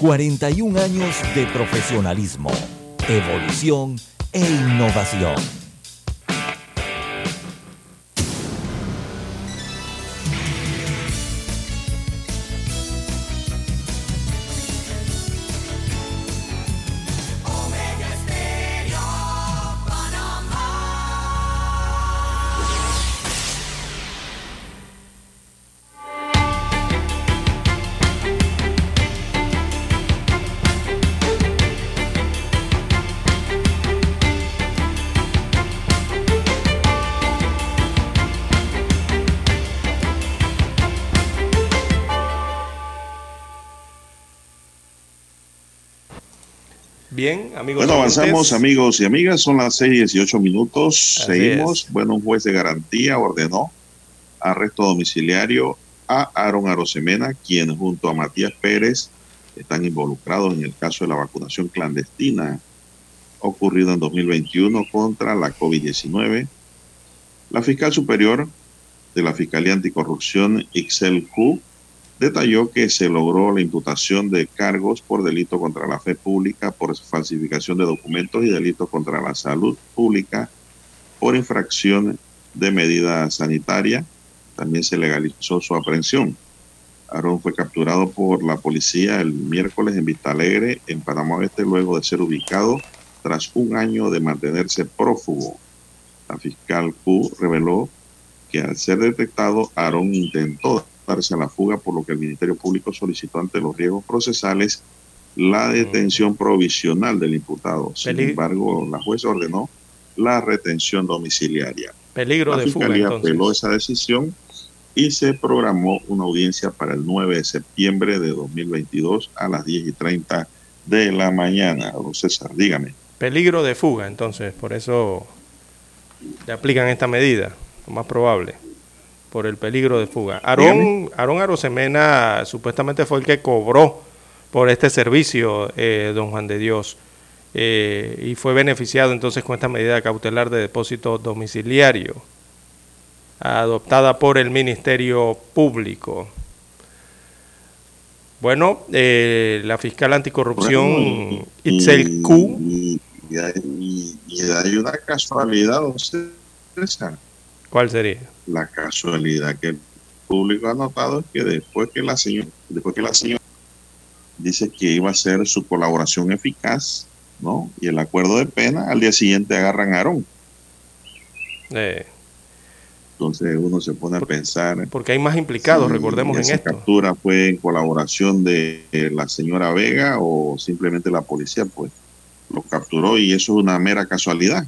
41 años de profesionalismo, evolución e innovación. Amigos. Bueno, avanzamos, amigos y amigas. Son las 6 y 18 minutos. Seguimos. Bueno, un juez de garantía ordenó arresto domiciliario a Aaron Arosemena, quien junto a Matías Pérez están involucrados en el caso de la vacunación clandestina ocurrido en 2021 contra la COVID-19. La fiscal superior de la Fiscalía Anticorrupción, Ixel Q, detalló que se logró la imputación de cargos por delito contra la fe pública, por falsificación de documentos y delito contra la salud pública, por infracción de medida sanitaria. También se legalizó su aprehensión. Aarón fue capturado por la policía el miércoles en Vista Alegre, en Panamá Oeste, luego de ser ubicado tras un año de mantenerse prófugo. La fiscal Q reveló que al ser detectado, Aarón intentó darse a la fuga, por lo que el Ministerio Público solicitó ante los riesgos procesales la mm. detención provisional del imputado. Sin embargo, la jueza ordenó la retención domiciliaria. Peligro la de Fiscalía apeló esa decisión y se programó una audiencia para el 9 de septiembre de 2022 a las 10 y 30 de la mañana. Don César, dígame. Peligro de fuga, entonces, por eso le aplican esta medida, lo más probable, por el peligro de fuga. Aarón, Aarón Arosemena supuestamente fue el que cobró por este servicio, eh, don Juan de Dios, eh, y fue beneficiado entonces con esta medida cautelar de depósito domiciliario, adoptada por el Ministerio Público. Bueno, eh, la fiscal anticorrupción Itzel Q y hay, una casualidad, César. ¿Cuál sería? La casualidad que el público ha notado es que después que la señora, después que la señora dice que iba a ser su colaboración eficaz, ¿no? Y el acuerdo de pena, al día siguiente agarran a Aarón. Eh. Entonces uno se pone a pensar. Porque hay más implicados, recordemos en esto. captura fue en colaboración de la señora Vega o simplemente la policía? Pues lo capturó y eso es una mera casualidad.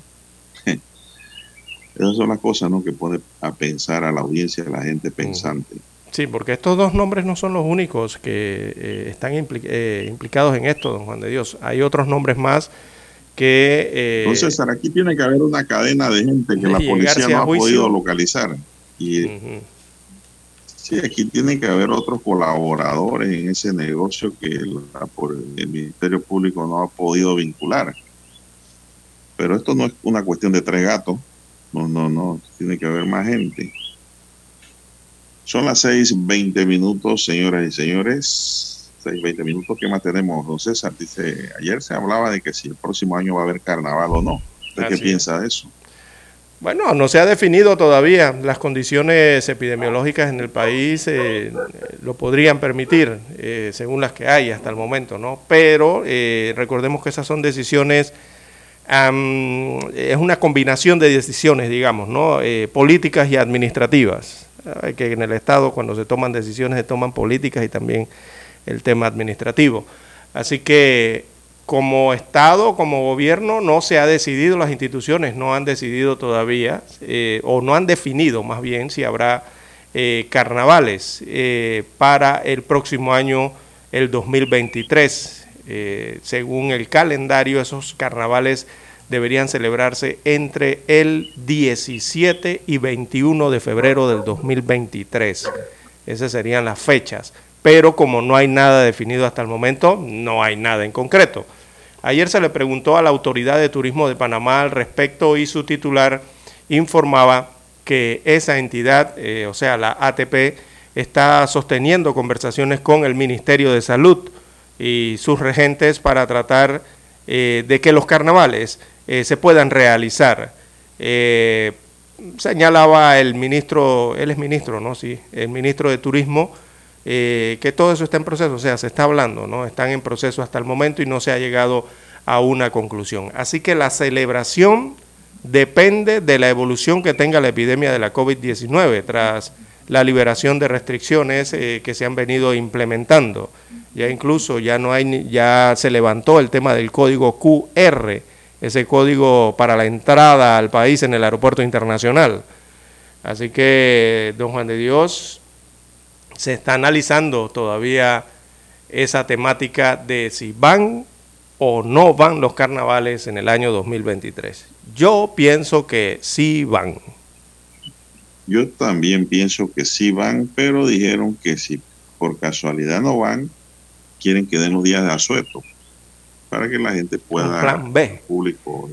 Esas son las cosas ¿no? que pone a pensar a la audiencia, a la gente mm. pensante. Sí, porque estos dos nombres no son los únicos que eh, están eh, implicados en esto, don Juan de Dios. Hay otros nombres más que... Eh, Entonces, aquí tiene que haber una cadena de gente que la policía no ha podido localizar. Y Sí, aquí tiene que haber otros colaboradores en ese negocio que por el Ministerio Público no ha podido vincular. Pero esto no es una cuestión de tres gatos. No, no, no. Tiene que haber más gente. Son las seis veinte minutos, señoras y señores. Seis veinte minutos. ¿Qué más tenemos, don César? Dice, ayer se hablaba de que si el próximo año va a haber carnaval o no. ¿Usted qué piensa de eso? Bueno, no se ha definido todavía. Las condiciones epidemiológicas en el país eh, lo podrían permitir, eh, según las que hay hasta el momento, ¿no? Pero eh, recordemos que esas son decisiones, es una combinación de decisiones, digamos, ¿no? políticas y administrativas. que en el Estado, cuando se toman decisiones, se toman políticas y también el tema administrativo. Así que como Estado, como gobierno, no se ha decidido, las instituciones no han decidido todavía, eh, o no han definido más bien si habrá eh, carnavales eh, para el próximo año, el 2023. Según el calendario, esos carnavales deberían celebrarse entre el 17 y 21 de febrero del 2023. Esas serían las fechas pero como no hay nada definido hasta el momento, no hay nada en concreto. Ayer se le preguntó a la Autoridad de Turismo de Panamá al respecto y su titular informaba que esa entidad, eh, o sea, la ATP, está sosteniendo conversaciones con el Ministerio de Salud y sus regentes para tratar eh, de que los carnavales eh, se puedan realizar. señalaba el ministro, él es ministro, ¿no? Sí, el ministro de Turismo, eh, que todo eso está en proceso, o sea, se está hablando, ¿no? Están en proceso hasta el momento y no se ha llegado a una conclusión. Así que la celebración depende de la evolución que tenga la epidemia de la COVID-19 tras la liberación de restricciones eh, que se han venido implementando. Ya incluso ya no hay ya se levantó el tema del código QR, ese código para la entrada al país en el aeropuerto internacional. Así que, don Juan de Dios, se está analizando todavía esa temática de si van o no van los carnavales en el año 2023? Yo pienso que sí van. Yo también pienso que sí van, pero dijeron que si por casualidad no van, quieren que den los días de asueto para que la gente pueda, plan B. el público,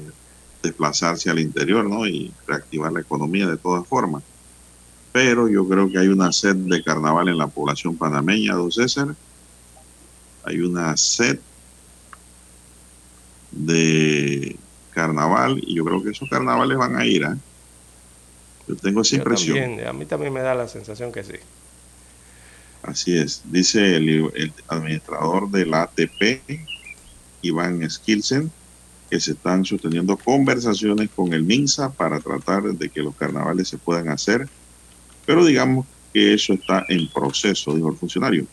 desplazarse al interior ¿no? y reactivar la economía de todas formas. Pero yo creo que hay una sed de carnaval en la población panameña, don César. Hay una sed de carnaval y yo creo que esos carnavales van a ir. ¿eh? Yo tengo esa Yo impresión. también, a mí también me da la sensación que sí. Así es, dice el, administrador de la ATP, Iván Skilsen, que se están sosteniendo conversaciones con el MINSA para tratar de que los carnavales se puedan hacer, pero digamos que eso está en proceso, dijo el funcionario.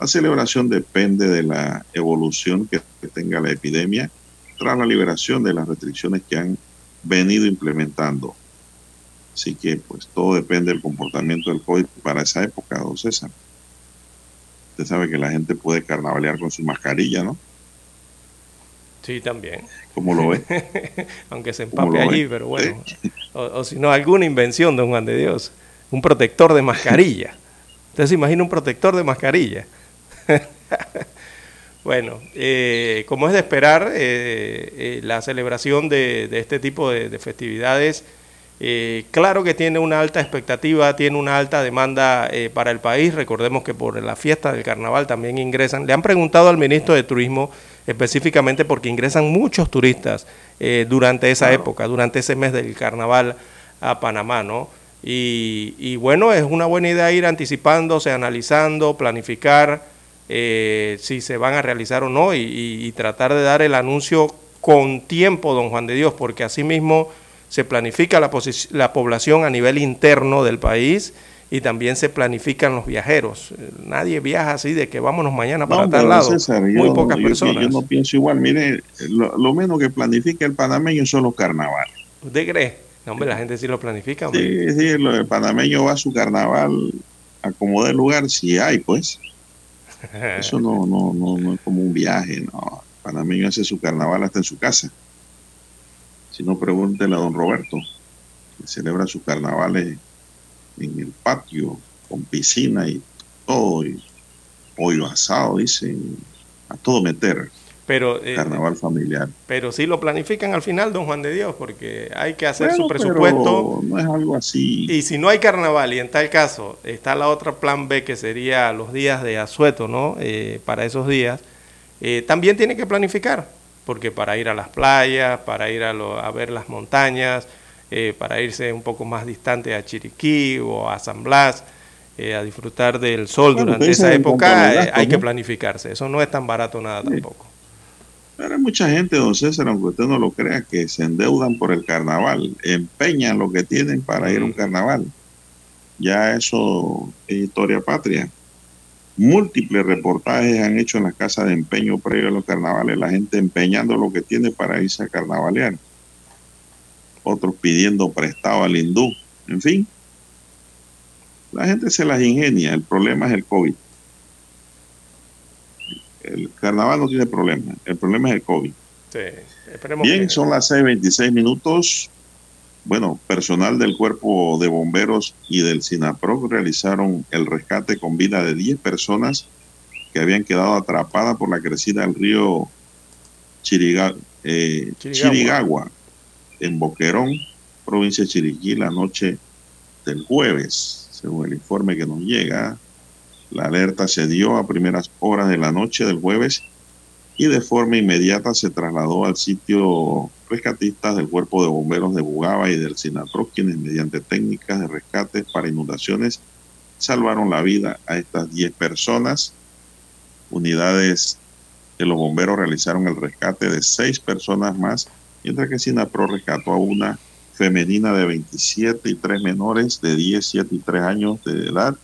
La celebración depende de la evolución que tenga la epidemia tras la liberación de las restricciones que han venido implementando. Así que pues todo depende del comportamiento del COVID para esa época, don César. Usted sabe que la gente puede carnavalear con su mascarilla, ¿no? Sí, también. ¿Cómo lo ve? <laughs> Aunque se ¿Cómo empape allí, ve? pero bueno. O, o si no, alguna invención, don Juan de Dios. Un protector de mascarilla. ¿Usted se imagina un protector de mascarilla? <laughs> bueno, eh, como es de esperar, eh, eh, la celebración de, de este tipo de, de festividades, eh, claro que tiene una alta expectativa, tiene una alta demanda eh, para el país. Recordemos que por la fiesta del carnaval también ingresan. Le han preguntado al ministro de Turismo específicamente porque ingresan muchos turistas eh, durante esa época, durante ese mes del carnaval a Panamá, ¿no? Y, y bueno, es una buena idea ir anticipándose, analizando, planificar eh, si se van a realizar o no y, y- y tratar de dar el anuncio con tiempo, don Juan de Dios, porque asimismo se planifica la, la población a nivel interno del país y también se planifican los viajeros. Eh, Nadie viaja así de que vámonos mañana para No, tal lado. César, Muy yo- pocas yo- personas. Yo no pienso igual. Mire, lo, lo menos que planifica el panameño son los carnavales. ¿Usted cree? No, hombre, la gente sí lo planifica. hombre. Sí, sí, el panameño va a su carnaval a como dé lugar, si hay, pues. <laughs> Eso no, no, no, no es como un viaje, no. El panameño hace su carnaval hasta en su casa. Si no, pregúntele a don Roberto, que celebra sus carnavales en el patio, con piscina y todo, y pollo asado, dicen, a todo meter, Pero, eh, carnaval familiar. pero sí lo planifican al final, don Juan de Dios, porque hay que hacer Bueno, su pero presupuesto. no es algo así. Y si no hay carnaval, y en tal caso está la otra plan B, que sería los días de asueto, ¿no? Eh, para esos días, eh, también tiene que planificar, porque para ir a las playas, para ir a, lo- a ver las montañas, eh, para irse un poco más distante a Chiriquí o a San Blas, eh, a disfrutar del sol Bueno, durante esa época, eh, hay que planificarse. Eso no es tan barato nada tampoco. Pero hay mucha gente, don César, aunque usted no lo crea, que se endeudan por el carnaval, empeñan lo que tienen para ir a un carnaval. Ya eso es historia patria. Múltiples reportajes han hecho en las casas de empeño previo a los carnavales, la gente empeñando lo que tiene para irse a carnavalear. Otros pidiendo prestado al hindú. En fin, la gente se las ingenia. El problema es el COVID. El carnaval no tiene problema. El problema es el COVID. Sí, Bien, que- son las 6:26 minutos. Bueno, personal del Cuerpo de Bomberos y del SINAPROC realizaron el rescate con vida de 10 personas que habían quedado atrapadas por la crecida del río Chiriga- eh, Chirigagua. Chirigagua, en Boquerón, provincia de Chiriquí, la noche del jueves, según el informe que nos llega. La alerta se dio a primeras horas de la noche del jueves y de forma inmediata se trasladó al sitio rescatistas del Cuerpo de Bomberos de Bugaba y del SINAPRO, quienes mediante técnicas de rescate para inundaciones salvaron la vida a estas 10 personas. Unidades de los bomberos realizaron el rescate de 6 personas más, mientras que SINAPRO rescató a una femenina de 27 y tres menores de 10, 7 y 3 años de edad,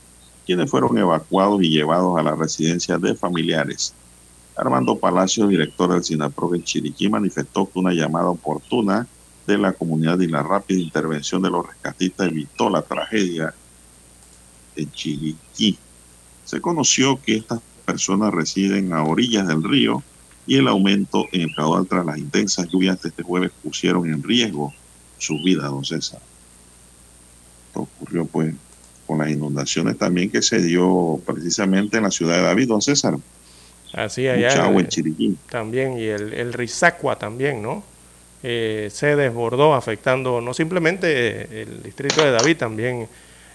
quienes fueron evacuados y llevados a la residencia de familiares. Armando Palacios, director del SINAPRO en Chiriquí, manifestó que una llamada oportuna de la comunidad y la rápida intervención de los rescatistas evitó la tragedia en Chiriquí. Se conoció que estas personas residen a orillas del río y el aumento en el caudal tras las intensas lluvias de este jueves pusieron en riesgo su vida, don César. Esto ocurrió pues con las inundaciones también que se dio precisamente en la ciudad de David, don César. Así allá. Mucha agua en Chiriquí. También, y el, el Rizacua también, ¿no? Eh, se desbordó afectando no simplemente el distrito de David, también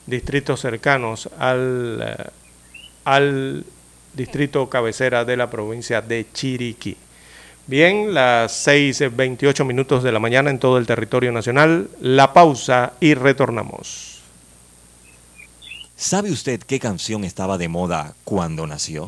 distritos cercanos al, eh, al distrito cabecera de la provincia de Chiriquí. Bien, las 6.28 minutos de la mañana en todo el territorio nacional, la pausa y retornamos. ¿Sabe usted qué canción estaba de moda cuando nació?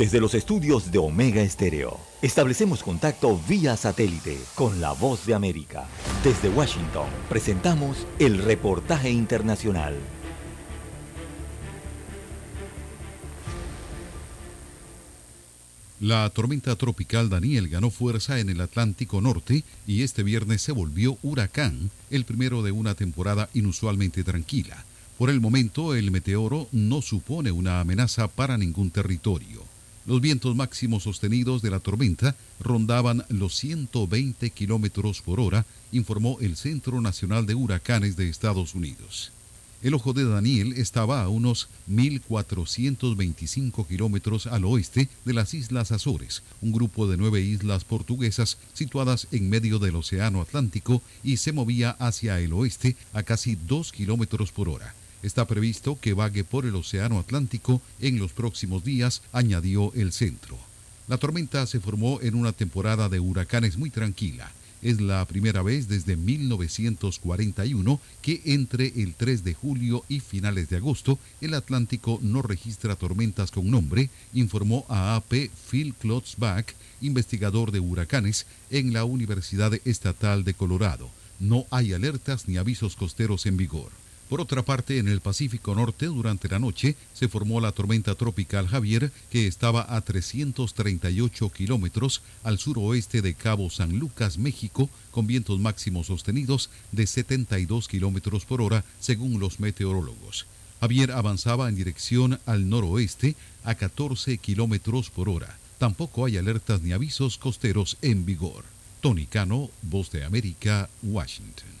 Desde los estudios de Omega Estéreo, establecemos contacto vía satélite con la voz de América. Desde Washington, presentamos el reportaje internacional. La tormenta tropical Daniel ganó fuerza en el Atlántico Norte y este viernes se volvió huracán, el primero de una temporada inusualmente tranquila. Por el momento, el meteoro no supone una amenaza para ningún territorio. Los vientos máximos sostenidos de la tormenta rondaban los 120 kilómetros por hora, informó el Centro Nacional de Huracanes de Estados Unidos. El ojo de Daniel estaba a unos 1.425 kilómetros al oeste de las Islas Azores, un grupo de nueve islas portuguesas situadas en medio del Océano Atlántico y se movía hacia el oeste a casi 2 kilómetros por hora. Está previsto que vague por el Océano Atlántico en los próximos días, añadió el centro. La tormenta se formó en una temporada de huracanes muy tranquila. Es la primera vez desde 1941 que entre el 3 de julio y finales de agosto el Atlántico no registra tormentas con nombre, informó a AP Phil Klotzbach, investigador de huracanes en la Universidad Estatal de Colorado. No hay alertas ni avisos costeros en vigor. Por otra parte, en el Pacífico Norte, durante la noche, se formó la tormenta tropical Javier, que estaba a 338 kilómetros al suroeste de Cabo San Lucas, México, con vientos máximos sostenidos de 72 kilómetros por hora, según los meteorólogos. Javier avanzaba en dirección al noroeste a 14 kilómetros por hora. Tampoco hay alertas ni avisos costeros en vigor. Tony Cano, Voz de América, Washington.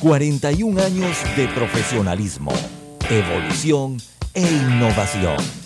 41 años de profesionalismo, evolución e innovación.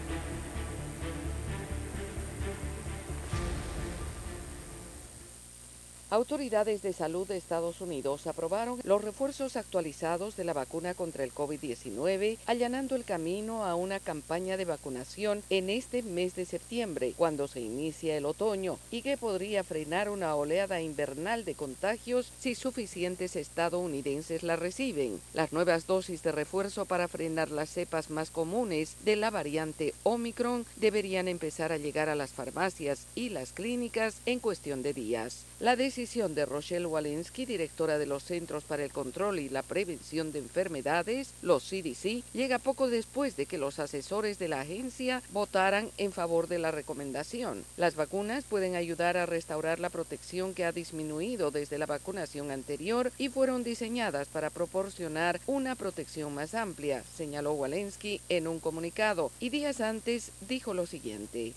Autoridades de salud de Estados Unidos aprobaron los refuerzos actualizados de la vacuna contra el COVID-19, allanando el camino a una campaña de vacunación en este mes de septiembre, cuando se inicia el otoño, y que podría frenar una oleada invernal de contagios si suficientes estadounidenses la reciben. Las nuevas dosis de refuerzo para frenar las cepas más comunes de la variante Omicron deberían empezar a llegar a las farmacias y las clínicas en cuestión de días. La decisión de Rochelle Walensky, directora de los Centros para el Control y la Prevención de Enfermedades, los CDC, llega poco después de que los asesores de la agencia votaran en favor de la recomendación. Las vacunas pueden ayudar a restaurar la protección que ha disminuido desde la vacunación anterior y fueron diseñadas para proporcionar una protección más amplia, señaló Walensky en un comunicado, y días antes dijo lo siguiente.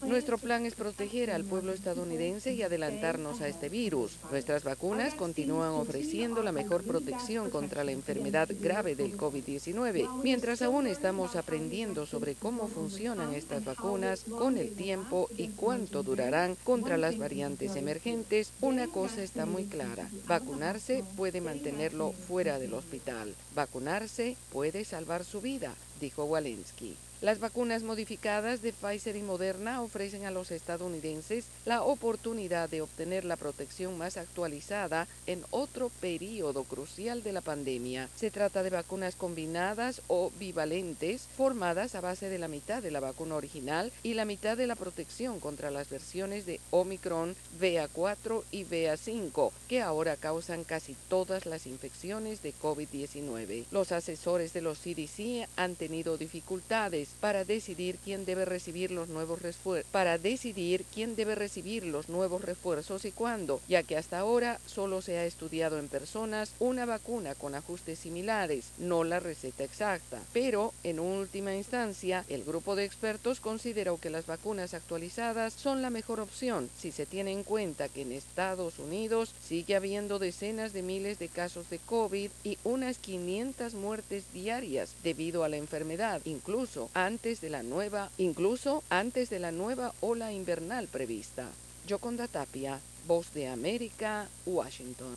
Nuestro plan es proteger al pueblo estadounidense y adelantarnos a este virus. Nuestras vacunas continúan ofreciendo la mejor protección contra la enfermedad grave del COVID-19. Mientras aún estamos aprendiendo sobre cómo funcionan estas vacunas con el tiempo y cuánto durarán contra las variantes emergentes, una cosa está muy clara. Vacunarse puede mantenerlo fuera del hospital. Vacunarse puede salvar su vida, dijo Walensky. Las vacunas modificadas de Pfizer y Moderna ofrecen a los estadounidenses la oportunidad de obtener la protección más actualizada en otro periodo crucial de la pandemia. Se trata de vacunas combinadas o bivalentes formadas a base de la mitad de la vacuna original y la mitad de la protección contra las versiones de Omicron, BA4 y BA5, que ahora causan casi todas las infecciones de COVID-19. Los asesores de los CDC han tenido dificultades para decidir quién debe recibir los nuevos refuerzos, para decidir quién debe recibir los nuevos refuerzos y cuándo, ya que hasta ahora solo se ha estudiado en personas una vacuna con ajustes similares, no la receta exacta. Pero, en última instancia, el grupo de expertos consideró que las vacunas actualizadas son la mejor opción si se tiene en cuenta que en Estados Unidos sigue habiendo decenas de miles de casos de COVID y unas 500 muertes diarias debido a la enfermedad, incluso antes de la nueva, incluso antes de la nueva ola invernal prevista. Yoconda Tapia, Voz de América, Washington.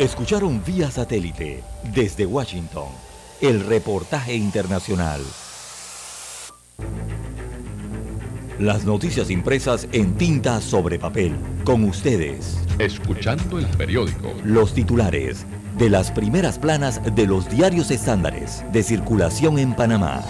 Escucharon vía satélite desde Washington el reportaje internacional. Las noticias impresas en tinta sobre papel. Con ustedes. Escuchando el periódico. Los titulares de las primeras planas de los diarios estándares de circulación en Panamá.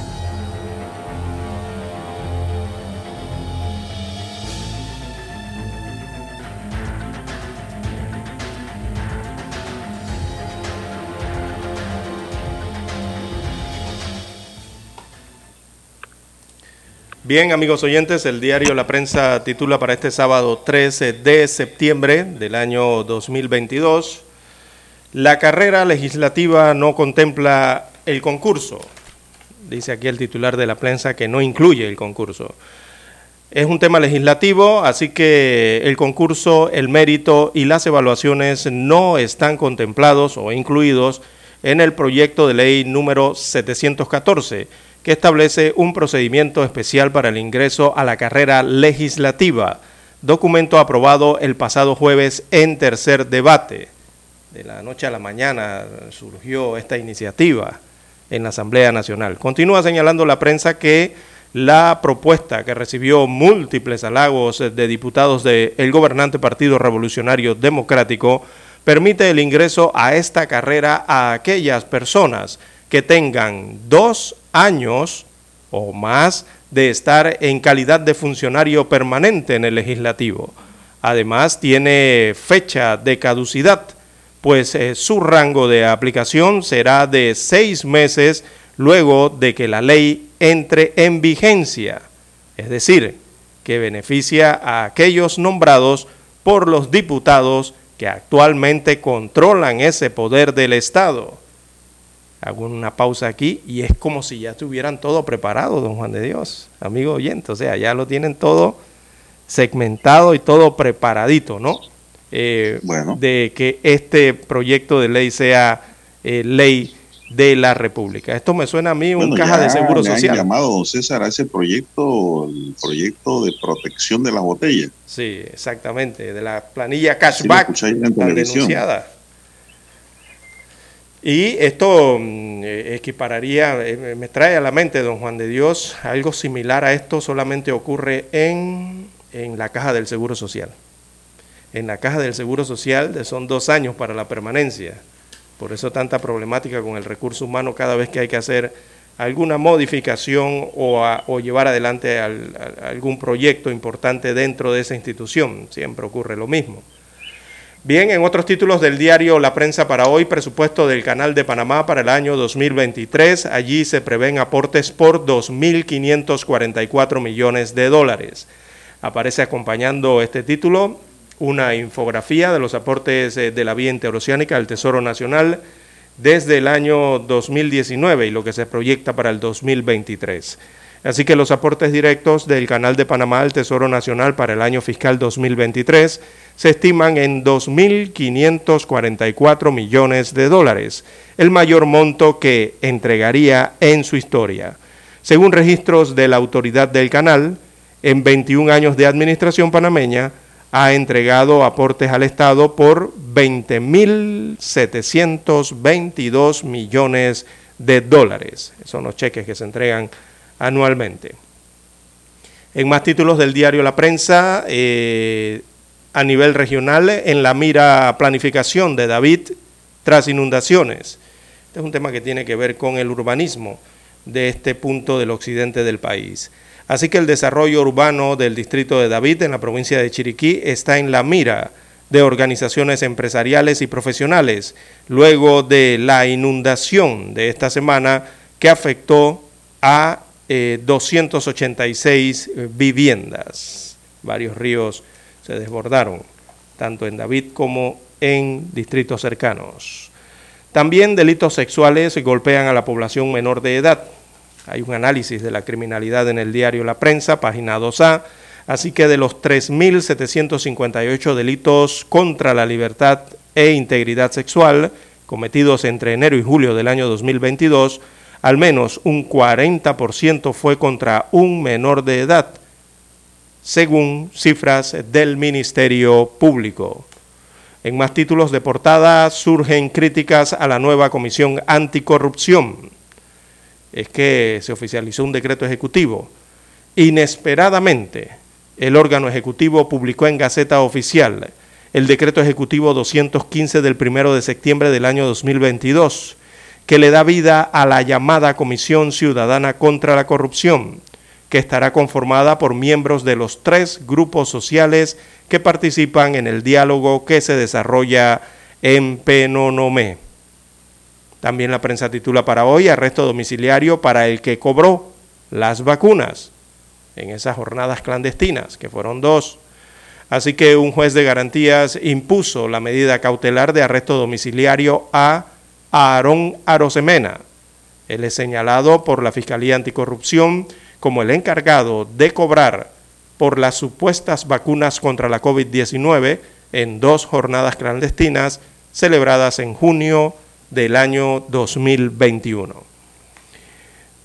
Bien, amigos oyentes, el diario La Prensa titula para este sábado 13 de septiembre del año 2022, La carrera legislativa no contempla el concurso. Dice aquí el titular de la prensa que no incluye el concurso. Es un tema legislativo, así que el concurso, el mérito y las evaluaciones no están contemplados o incluidos en el proyecto de ley número 714 que establece un procedimiento especial para el ingreso a la carrera legislativa, documento aprobado el pasado jueves en tercer debate. De la noche a la mañana surgió esta iniciativa en la Asamblea Nacional. Continúa señalando la prensa que la propuesta que recibió múltiples halagos de diputados del gobernante Partido Revolucionario Democrático permite el ingreso a esta carrera a aquellas personas que tengan dos años o más de estar en calidad de funcionario permanente en el legislativo. Además, tiene fecha de caducidad, pues eh, su rango de aplicación será de seis meses luego de que la ley entre en vigencia, es decir, que beneficia a aquellos nombrados por los diputados que actualmente controlan ese poder del Estado hago una pausa aquí y es como si ya tuvieran todo preparado, don Juan de Dios, amigo oyente, o sea, ya lo tienen todo segmentado y todo preparadito, ¿no? Eh, bueno. De que este proyecto de ley sea eh, ley de la República. Esto me suena a mí un caja de seguro le social. Han llamado, don César, a ese proyecto, el proyecto de protección de las botellas. Sí, exactamente, de la planilla cashback Sí, en tan denunciada. Y esto mm, eh, equipararía, eh, me trae a la mente, don Juan de Dios, algo similar a esto solamente ocurre en, en la caja del Seguro Social. En la caja del Seguro Social son dos años para la permanencia. Por eso tanta problemática con el recurso humano cada vez que hay que hacer alguna modificación o, llevar adelante algún proyecto importante dentro de esa institución. Siempre ocurre lo mismo. Bien, en otros títulos del diario La Prensa para hoy, presupuesto del Canal de Panamá para el año 2023. Allí se prevén aportes por 2.544 millones de dólares. Aparece acompañando este título una infografía de los aportes eh, de la vía interoceánica al Tesoro Nacional desde el año 2019 y lo que se proyecta para el 2023. Así que los aportes directos del Canal de Panamá al Tesoro Nacional para el año fiscal 2023 se estiman en 2.544 millones de dólares, el mayor monto que entregaría en su historia. Según registros de la autoridad del canal, en 21 años de administración panameña, ha entregado aportes al Estado por 20.722 millones de dólares. Son los cheques que se entregan anualmente. En más títulos del diario La Prensa, eh, a nivel regional, en la mira planificación de David tras inundaciones. Este es un tema que tiene que ver con el urbanismo de este punto del occidente del país. Así que el desarrollo urbano del distrito de David en la provincia de Chiriquí está en la mira de organizaciones empresariales y profesionales luego de la inundación de esta semana que afectó a eh, 286 viviendas. Varios ríos se desbordaron, tanto en David como en distritos cercanos. También delitos sexuales golpean a la población menor de edad. Hay un análisis de la criminalidad en el diario La Prensa, página 2A. Así que de los 3.758 delitos contra la libertad e integridad sexual cometidos entre enero y julio del año 2022, al menos un 40% fue contra un menor de edad, según cifras del Ministerio Público. En más títulos de portada surgen críticas a la nueva Comisión Anticorrupción. Es que se oficializó un decreto ejecutivo. Inesperadamente, el órgano ejecutivo publicó en Gaceta Oficial el decreto ejecutivo 215 del 1 de septiembre del año 2022, que le da vida a la llamada Comisión Ciudadana contra la Corrupción, que estará conformada por miembros de los tres grupos sociales que participan en el diálogo que se desarrolla en Penonomé. También la prensa titula para hoy arresto domiciliario para el que cobró las vacunas en esas jornadas clandestinas, que fueron dos. Así que un juez de garantías impuso la medida cautelar de arresto domiciliario a Aarón Arosemena. Él es señalado por la Fiscalía Anticorrupción como el encargado de cobrar por las supuestas vacunas contra la COVID-19 en dos jornadas clandestinas celebradas en junio del año 2021.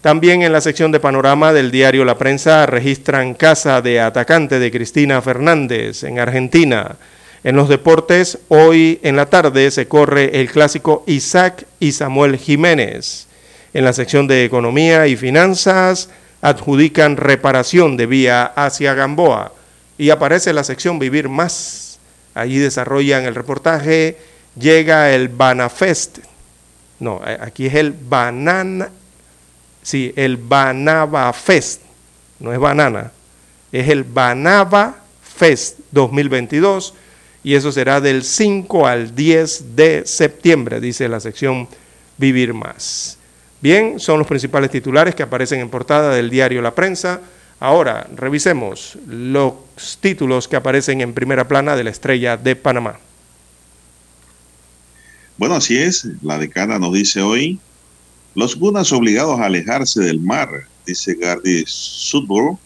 También en la sección de panorama del diario La Prensa registran casa de atacante de Cristina Fernández en Argentina. En los deportes, hoy en la tarde se corre el clásico Isaac y Samuel Jiménez. En la sección de economía y finanzas adjudican reparación de vía hacia Gamboa y aparece la sección Vivir Más. Allí desarrollan el reportaje, llega el Banafest. No, aquí es el Banana Sí, el Banava Fest, no es banana, es el Banava Fest 2022 y eso será del 5 al 10 de septiembre, dice la sección Vivir Más. Bien, son los principales titulares que aparecen en portada del diario La Prensa. Ahora, revisemos los títulos que aparecen en primera plana de la estrella de Panamá. Bueno, así es, la decana nos dice hoy, los gunas obligados a alejarse del mar, dice Gardi Sudboro.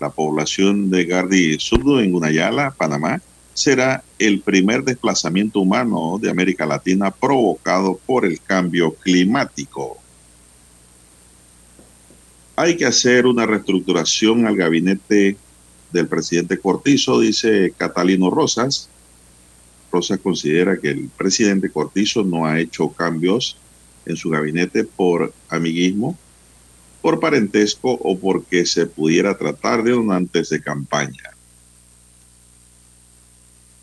La población de Gardi Sudbo en Gunayala, Panamá, será el primer desplazamiento humano de América Latina provocado por el cambio climático. Hay que hacer una reestructuración al gabinete del presidente Cortizo, dice Catalino Rosas. Rosas considera que el presidente Cortizo no ha hecho cambios en su gabinete por amiguismo, por parentesco o porque se pudiera tratar de donantes de campaña.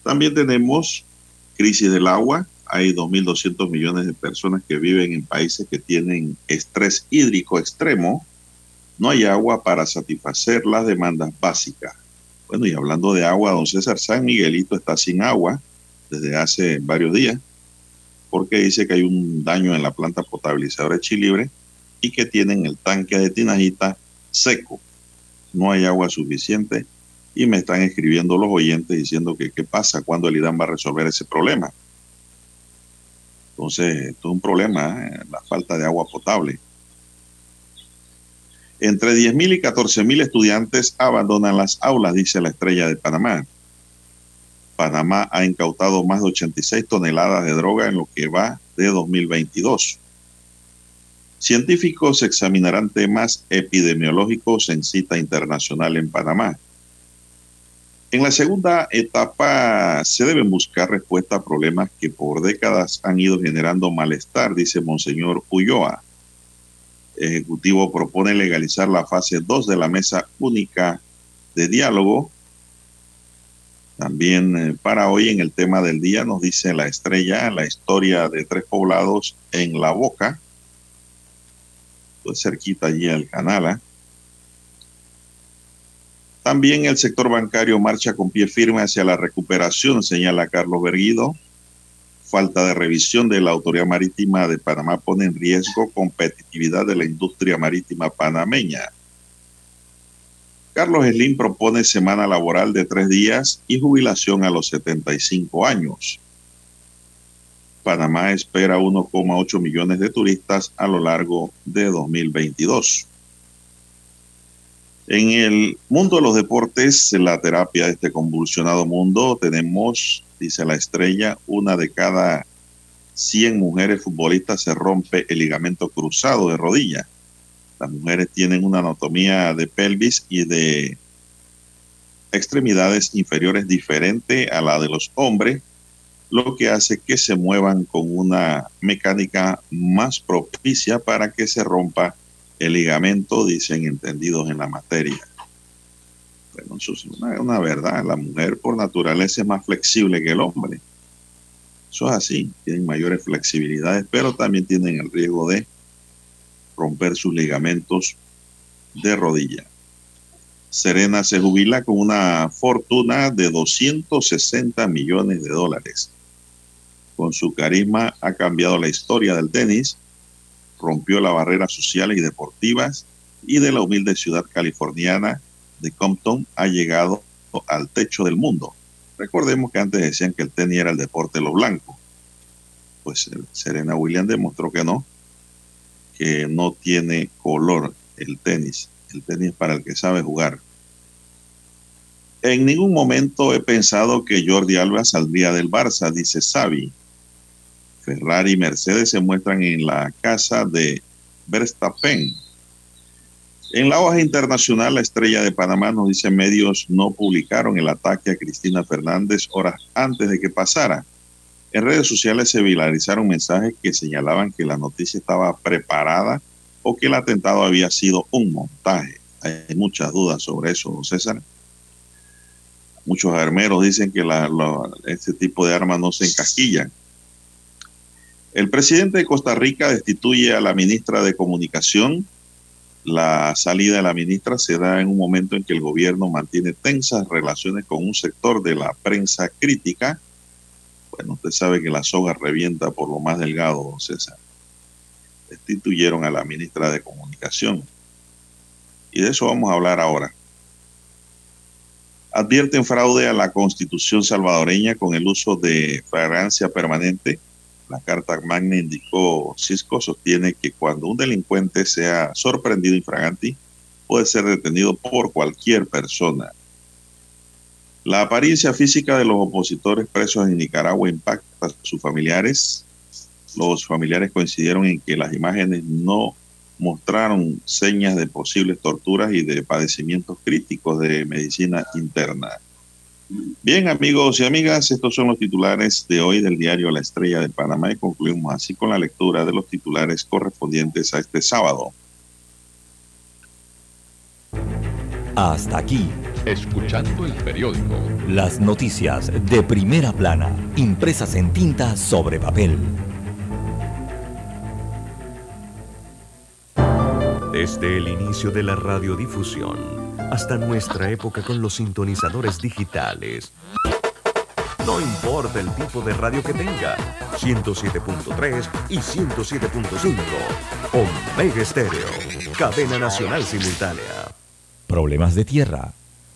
También tenemos crisis del agua. Hay 2.200 millones de personas que viven en países que tienen estrés hídrico extremo no hay agua para satisfacer las demandas básicas. Bueno, y hablando de agua, don César San Miguelito está sin agua desde hace varios días, porque dice que hay un daño en la planta potabilizadora de Chilibre y que tienen el tanque de Tinajita seco. No hay agua suficiente y me están escribiendo los oyentes diciendo que qué pasa cuando el IDAM va a resolver ese problema. Entonces, esto es un problema, ¿eh? la falta de agua potable. Entre 10.000 y 14.000 estudiantes abandonan las aulas, dice la estrella de Panamá. Panamá ha incautado más de 86 toneladas de droga en lo que va de 2022. Científicos examinarán temas epidemiológicos en cita internacional en Panamá. En la segunda etapa se deben buscar respuestas a problemas que por décadas han ido generando malestar, dice Monseñor Ulloa. Ejecutivo propone legalizar la fase 2 de la mesa única de diálogo. También eh, para hoy en el tema del día nos dice la estrella, la historia de tres poblados en La Boca, pues cerquita allí al canal. También el sector bancario marcha con pie firme hacia la recuperación, señala Carlos Berguido falta de revisión de la Autoridad Marítima de Panamá pone en riesgo competitividad de la industria marítima panameña. Carlos Slim propone semana laboral de tres días y jubilación a los 75 años. Panamá espera 1,8 millones de turistas a lo largo de 2022. En el mundo de los deportes, en la terapia de este convulsionado mundo, tenemos dice la estrella, una de cada 100 mujeres futbolistas se rompe el ligamento cruzado de rodilla. Las mujeres tienen una anatomía de pelvis y de extremidades inferiores diferente a la de los hombres, lo que hace que se muevan con una mecánica más propicia para que se rompa el ligamento, dicen entendidos en la materia. Bueno, eso es una, verdad. La mujer por naturaleza es más flexible que el hombre. Eso es así. Tienen mayores flexibilidades, pero también tienen el riesgo de romper sus ligamentos de rodilla. Serena se jubila con una fortuna de 260 millones de dólares. Con su carisma ha cambiado la historia del tenis, rompió las barreras sociales y deportivas y de la humilde ciudad californiana de Compton ha llegado al techo del mundo. Recordemos que antes decían que el tenis era el deporte de los blancos. Pues eh, Serena Williams demostró que no, que no tiene color el tenis. El tenis para el que sabe jugar. En ningún momento he pensado que Jordi Alba saldría del Barça, dice Xavi. Ferrari y Mercedes se muestran en la casa de Verstappen en la hoja internacional, la estrella de Panamá nos dice medios no publicaron el ataque a Cristina Fernández horas antes de que pasara. En redes sociales se viralizaron mensajes que señalaban que la noticia estaba preparada o que el atentado había sido un montaje. Hay muchas dudas sobre eso, César. Muchos armeros dicen que este tipo de armas no se encasquillan. El presidente de Costa Rica destituye a la ministra de Comunicación la salida de la ministra se da en un momento en que el gobierno mantiene tensas relaciones con un sector de la prensa crítica. Bueno, usted sabe que la soga revienta por lo más delgado, don César. Destituyeron a la ministra de Comunicación. Y de eso vamos a hablar ahora. Advierten fraude a la constitución salvadoreña con el uso de fragancia permanente la Carta Magna indicó, Cisco sostiene que cuando un delincuente sea sorprendido infraganti, puede ser detenido por cualquier persona. La apariencia física de los opositores presos en Nicaragua impacta a sus familiares. Los familiares coincidieron en que las imágenes no mostraron señas de posibles torturas y de padecimientos críticos de medicina interna. Bien, amigos y amigas, estos son los titulares de hoy del diario La Estrella de Panamá y concluimos así con la lectura de los titulares correspondientes a este sábado. Hasta aquí, escuchando el periódico. Las noticias de primera plana, impresas en tinta sobre papel. Desde el inicio de la radiodifusión hasta nuestra época con los sintonizadores digitales. No importa el tipo de radio que tenga, 107.3 y 107.5. Omega Estéreo, cadena nacional simultánea. Problemas de tierra,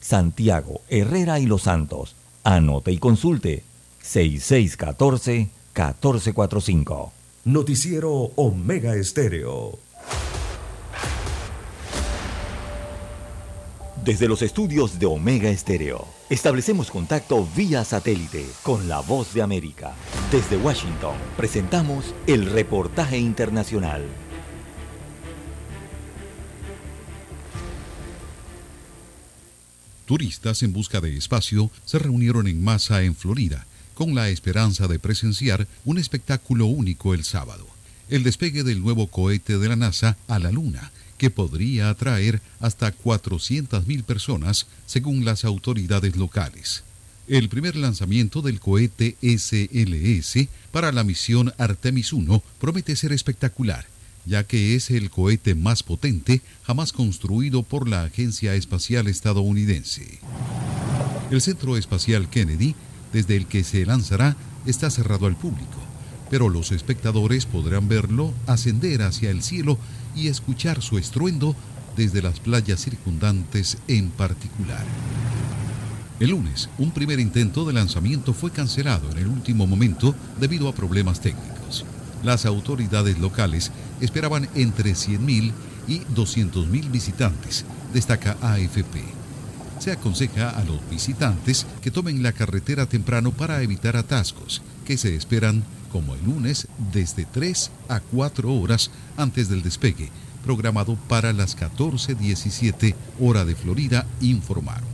Santiago, Herrera y Los Santos. Anote y consulte. 6614-1445. Noticiero Omega Estéreo. Desde los estudios de Omega Estéreo, establecemos contacto vía satélite con la voz de América. Desde Washington, presentamos el reportaje internacional. Turistas en busca de espacio se reunieron en masa en Florida, con la esperanza de presenciar un espectáculo único el sábado, el despegue del nuevo cohete de la NASA a la Luna que podría atraer hasta 400.000 personas según las autoridades locales. El primer lanzamiento del cohete SLS para la misión Artemis 1 promete ser espectacular, ya que es el cohete más potente jamás construido por la Agencia Espacial Estadounidense. El Centro Espacial Kennedy, desde el que se lanzará, está cerrado al público, pero los espectadores podrán verlo ascender hacia el cielo y escuchar su estruendo desde las playas circundantes en particular. El lunes, un primer intento de lanzamiento fue cancelado en el último momento debido a problemas técnicos. Las autoridades locales esperaban entre 100.000 y 200.000 visitantes, destaca AFP. Se aconseja a los visitantes que tomen la carretera temprano para evitar atascos, que se esperan como el lunes desde 3 a 4 horas antes del despegue, programado para las 14.17 hora de Florida, informaron.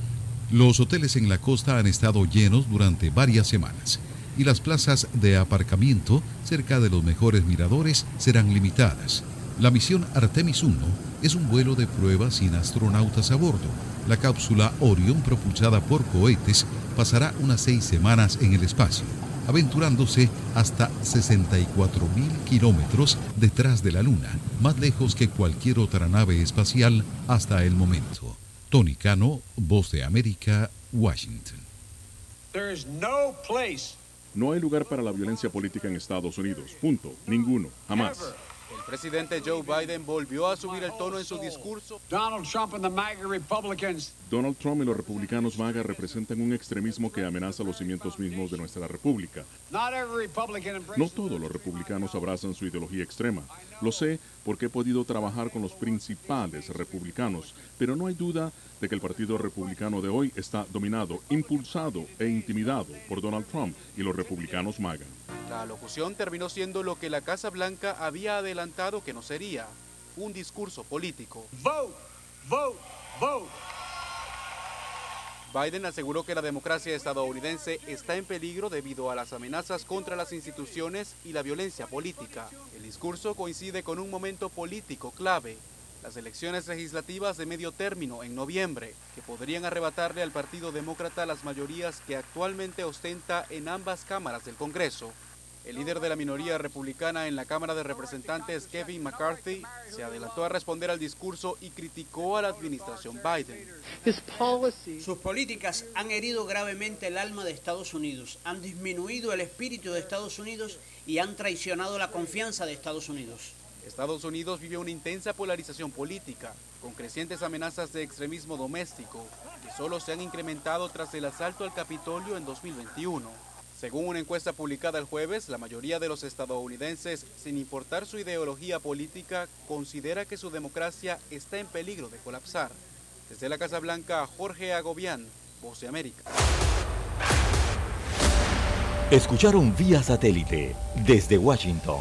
Los hoteles en la costa han estado llenos durante varias semanas y las plazas de aparcamiento cerca de los mejores miradores serán limitadas. La misión Artemis 1 es un vuelo de prueba sin astronautas a bordo. La cápsula Orion propulsada por cohetes pasará unas seis semanas en el espacio aventurándose hasta 64 mil kilómetros detrás de la Luna, más lejos que cualquier otra nave espacial hasta el momento. Tony Cano, Voz de América, Washington. No hay lugar para la violencia política en Estados Unidos. Punto. Ninguno. Jamás. El presidente Joe Biden volvió a subir el tono en su discurso. Donald Trump y los republicanos MAGA representan un extremismo que amenaza los cimientos mismos de nuestra república. No todos los republicanos abrazan su ideología extrema. Lo sé porque he podido trabajar con los principales republicanos, pero no hay duda de que el Partido Republicano de hoy está dominado, impulsado e intimidado por Donald Trump y los republicanos MAGA. La alocución terminó siendo lo que la Casa Blanca había adelantado que no sería, un discurso político. Vote, vote, vote. Biden aseguró que la democracia estadounidense está en peligro debido a las amenazas contra las instituciones y la violencia política. El discurso coincide con un momento político clave las elecciones legislativas de medio término en noviembre, que podrían arrebatarle al Partido Demócrata las mayorías que actualmente ostenta en ambas cámaras del Congreso. El líder de la minoría republicana en la Cámara de Representantes, Kevin McCarthy, se adelantó a responder al discurso y criticó a la administración Biden. Sus políticas han herido gravemente el alma de Estados Unidos, han disminuido el espíritu de Estados Unidos y han traicionado la confianza de Estados Unidos. Estados Unidos vive una intensa polarización política, con crecientes amenazas de extremismo doméstico, que solo se han incrementado tras el asalto al Capitolio en 2021. Según una encuesta publicada el jueves, la mayoría de los estadounidenses, sin importar su ideología política, considera que su democracia está en peligro de colapsar. Desde la Casa Blanca, Jorge Agobián, Voz de América. Escucharon vía satélite desde Washington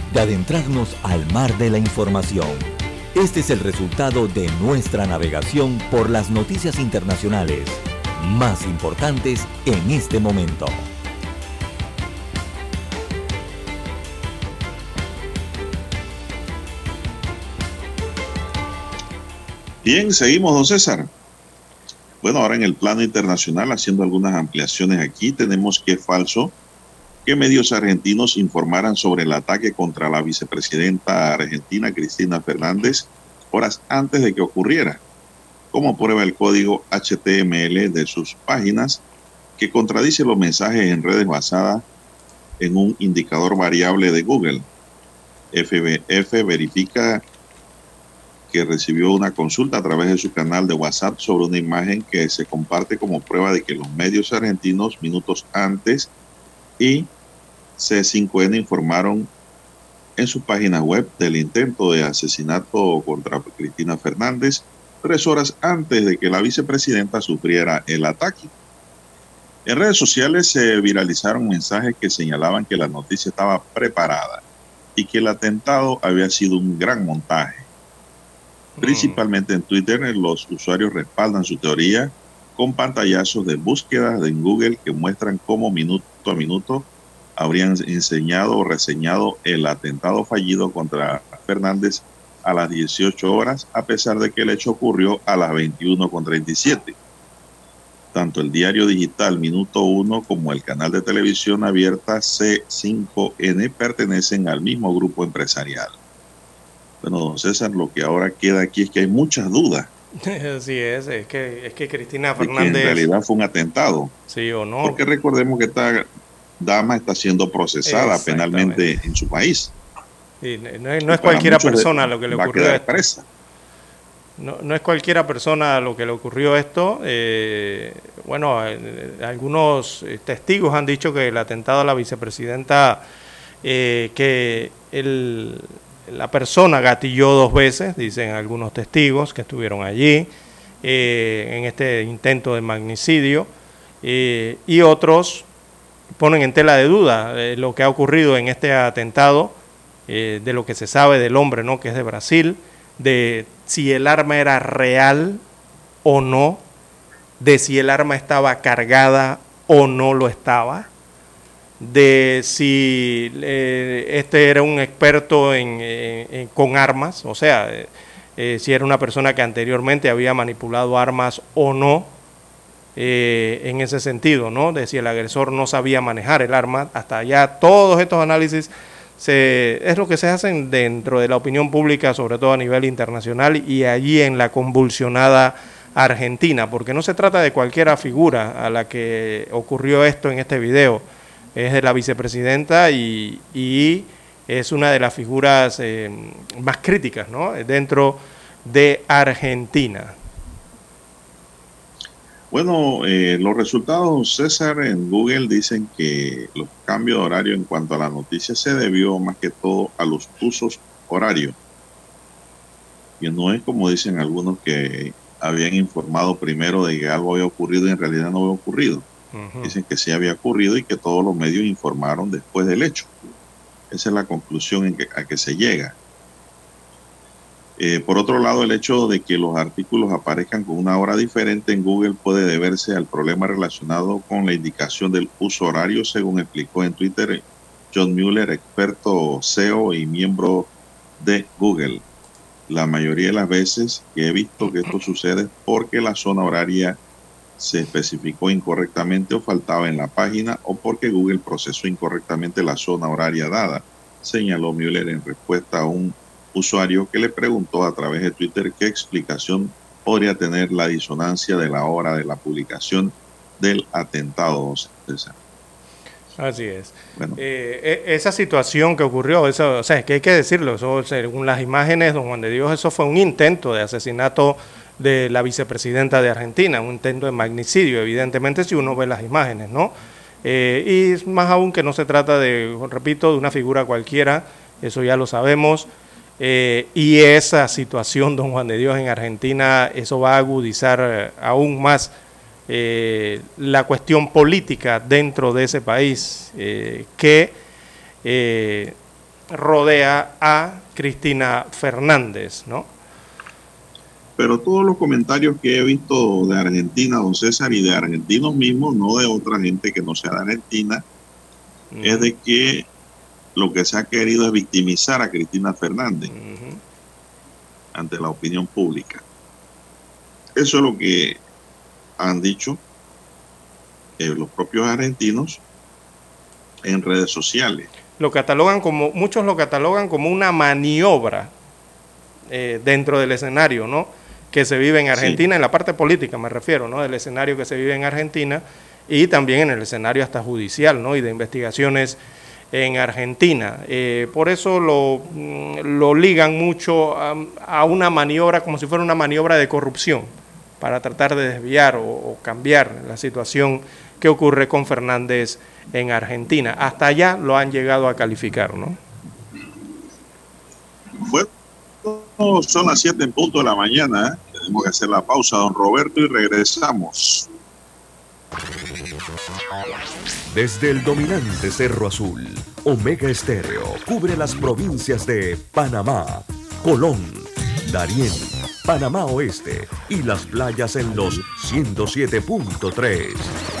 de adentrarnos al mar de la información. Este es el resultado de nuestra navegación por las noticias internacionales más importantes en este momento. Bien, seguimos, don César. Bueno, ahora en el plano internacional, haciendo algunas ampliaciones aquí, tenemos que falso que medios argentinos informaran sobre el ataque contra la vicepresidenta argentina Cristina Fernández horas antes de que ocurriera, como prueba el código HTML de sus páginas, que contradice los mensajes en redes basadas en un indicador variable de Google. FBF verifica que recibió una consulta a través de su canal de WhatsApp sobre una imagen que se comparte como prueba de que los medios argentinos minutos antes y C5N informaron en su página web del intento de asesinato contra Cristina Fernández tres horas antes de que la vicepresidenta sufriera el ataque. En redes sociales se viralizaron mensajes que señalaban que la noticia estaba preparada y que el atentado había sido un gran montaje. Principalmente en Twitter, los usuarios respaldan su teoría con pantallazos de búsqueda en Google que muestran cómo minuto a minuto habrían enseñado o reseñado el atentado fallido contra Fernández a las 18 horas, a pesar de que el hecho ocurrió a las 21.37. Tanto el diario digital Minuto 1 como el canal de televisión abierta C5N pertenecen al mismo grupo empresarial. Bueno, don César, lo que ahora queda aquí es que hay muchas dudas. <laughs> Así es, es que, es que Cristina Fernández... en realidad fue un atentado. Sí o no. Porque recordemos que esta dama está siendo procesada penalmente en su país. no, es, no es cualquiera persona lo que le ocurrió. No, no, es cualquiera persona lo que le ocurrió esto. Eh, bueno, algunos eh, testigos han dicho que el atentado a la vicepresidenta, eh, que el, la persona gatilló dos veces, dicen algunos testigos que estuvieron allí eh, en este intento de magnicidio, eh, y otros ponen en tela de duda eh, lo que ha ocurrido en este atentado, de lo que se sabe del hombre, ¿no? que es de Brasil, de si el arma era real o no, de si el arma estaba cargada o no lo estaba de si eh, este era un experto en, con armas, o sea, eh, eh, si era una persona que anteriormente había manipulado armas o no, en ese sentido, ¿no? De si el agresor no sabía manejar el arma, hasta allá todos estos análisis se, es lo que se hacen dentro de la opinión pública, sobre todo a nivel internacional y allí en la convulsionada Argentina, porque no se trata de cualquiera figura a la que ocurrió esto en este video es de la vicepresidenta y, es una de las figuras eh, más críticas ¿no? dentro de Argentina. Bueno, eh, los resultados, César, en Google dicen que los cambios de horario en cuanto a la noticia se debió más que todo a los usos horarios. Y no es como dicen algunos que habían informado primero de que algo había ocurrido y en realidad no había ocurrido. Dicen que sí había ocurrido y que todos los medios informaron después del hecho. Esa es la conclusión en que, a que se llega. Eh, por otro lado, el hecho de que los artículos aparezcan con una hora diferente en Google puede deberse al problema relacionado con la indicación del uso horario, según explicó en Twitter John Mueller, experto SEO y miembro de Google. La mayoría de las veces que he visto que esto sucede es porque la zona horaria se especificó incorrectamente o faltaba en la página o porque Google procesó incorrectamente la zona horaria dada, señaló Mueller en respuesta a un usuario que le preguntó a través de Twitter qué explicación podría tener la disonancia de la hora de la publicación del atentado. Así es. Eh, e, esa situación que ocurrió, eso, o sea, es que hay que decirlo, eso, según las imágenes, don Juan de Dios, eso fue un intento de asesinato de la vicepresidenta de Argentina, un intento de magnicidio, evidentemente, si uno ve las imágenes, ¿no? Eh, y más aún que no se trata de, repito, de una figura cualquiera, eso ya lo sabemos, eh, y esa situación, don Juan de Dios, en Argentina, eso va a agudizar eh, aún más la cuestión política dentro de ese país que rodea a Cristina Fernández, ¿no? Pero todos los comentarios que he visto de Argentina, don César, y de argentinos mismos, no de otra gente que no sea de Argentina, es de que lo que se ha querido es victimizar a Cristina Fernández ante la opinión pública. Eso es lo que han dicho eh, los propios argentinos en redes sociales. Lo catalogan como, muchos lo catalogan como una maniobra eh, dentro del escenario, ¿no? Que se vive en Argentina, en la parte política me refiero, ¿no? Del escenario que se vive en Argentina y también en el escenario hasta judicial, ¿no? Y de investigaciones en Argentina. Eh, por eso lo, mm, lo ligan mucho a, una maniobra, como si fuera una maniobra de corrupción, para tratar de desviar o, cambiar la situación que ocurre con Fernández en Argentina. Hasta allá lo han llegado a calificar, ¿no? Bueno, son las 7 en punto de la mañana. Tenemos que hacer la pausa, don Roberto, y regresamos. Desde el dominante Cerro Azul, Omega Estéreo cubre las provincias de Panamá, Colón, Darién, Panamá Oeste y las playas en los 107.3.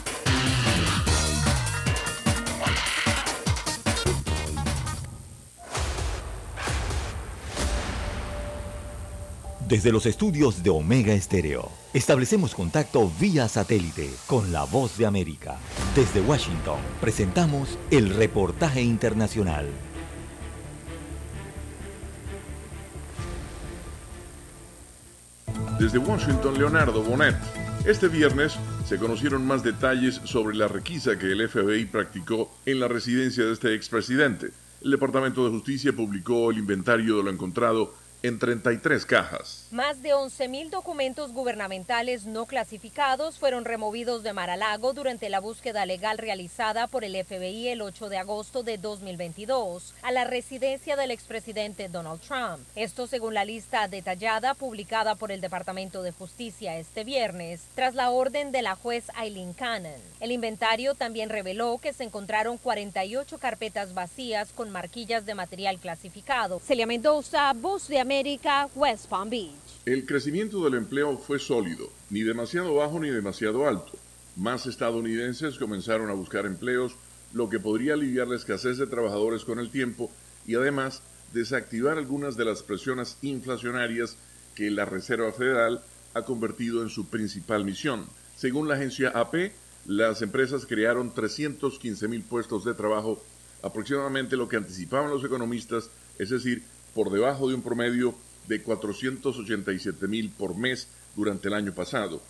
Desde los estudios de Omega Estéreo, establecemos contacto vía satélite con la voz de América. Desde Washington, presentamos el reportaje internacional. Desde Washington, Leonardo Bonet. Este viernes se conocieron más detalles sobre la requisa que el FBI practicó en la residencia de este expresidente. El Departamento de Justicia publicó el inventario de lo encontrado en 33 cajas. Más de 11.000 documentos gubernamentales no clasificados fueron removidos de Mar-a-Lago durante la búsqueda legal realizada por el FBI el 8 de agosto de 2022 a la residencia del expresidente Donald Trump. Esto según la lista detallada publicada por el Departamento de Justicia este viernes, tras la orden de la juez Eileen Cannon. El inventario también reveló que se encontraron 48 carpetas vacías con marquillas de material clasificado. Celia Mendoza, voz de América, West Palm Beach. El crecimiento del empleo fue sólido, ni demasiado bajo ni demasiado alto. Más estadounidenses comenzaron a buscar empleos, lo que podría aliviar la escasez de trabajadores con el tiempo y además desactivar algunas de las presiones inflacionarias que la Reserva Federal ha convertido en su principal misión. Según la agencia AP, las empresas crearon 315 mil puestos de trabajo, aproximadamente lo que anticipaban los economistas, es decir, por debajo de un promedio de 487 mil por mes durante el año pasado.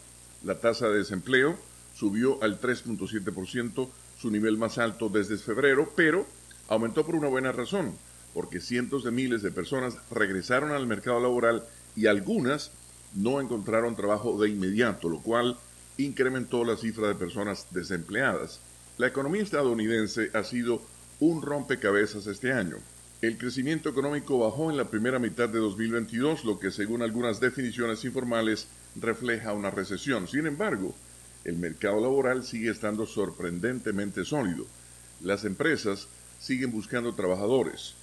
La tasa de desempleo subió al 3.7%, su nivel más alto desde febrero, pero aumentó por una buena razón, porque cientos de miles de personas regresaron al mercado laboral y algunas no encontraron trabajo de inmediato, lo cual incrementó la cifra de personas desempleadas. La economía estadounidense ha sido un rompecabezas este año. El crecimiento económico bajó en la primera mitad de 2022, lo que según algunas definiciones informales refleja una recesión. Sin embargo, el mercado laboral sigue estando sorprendentemente sólido. Las empresas siguen buscando trabajadores.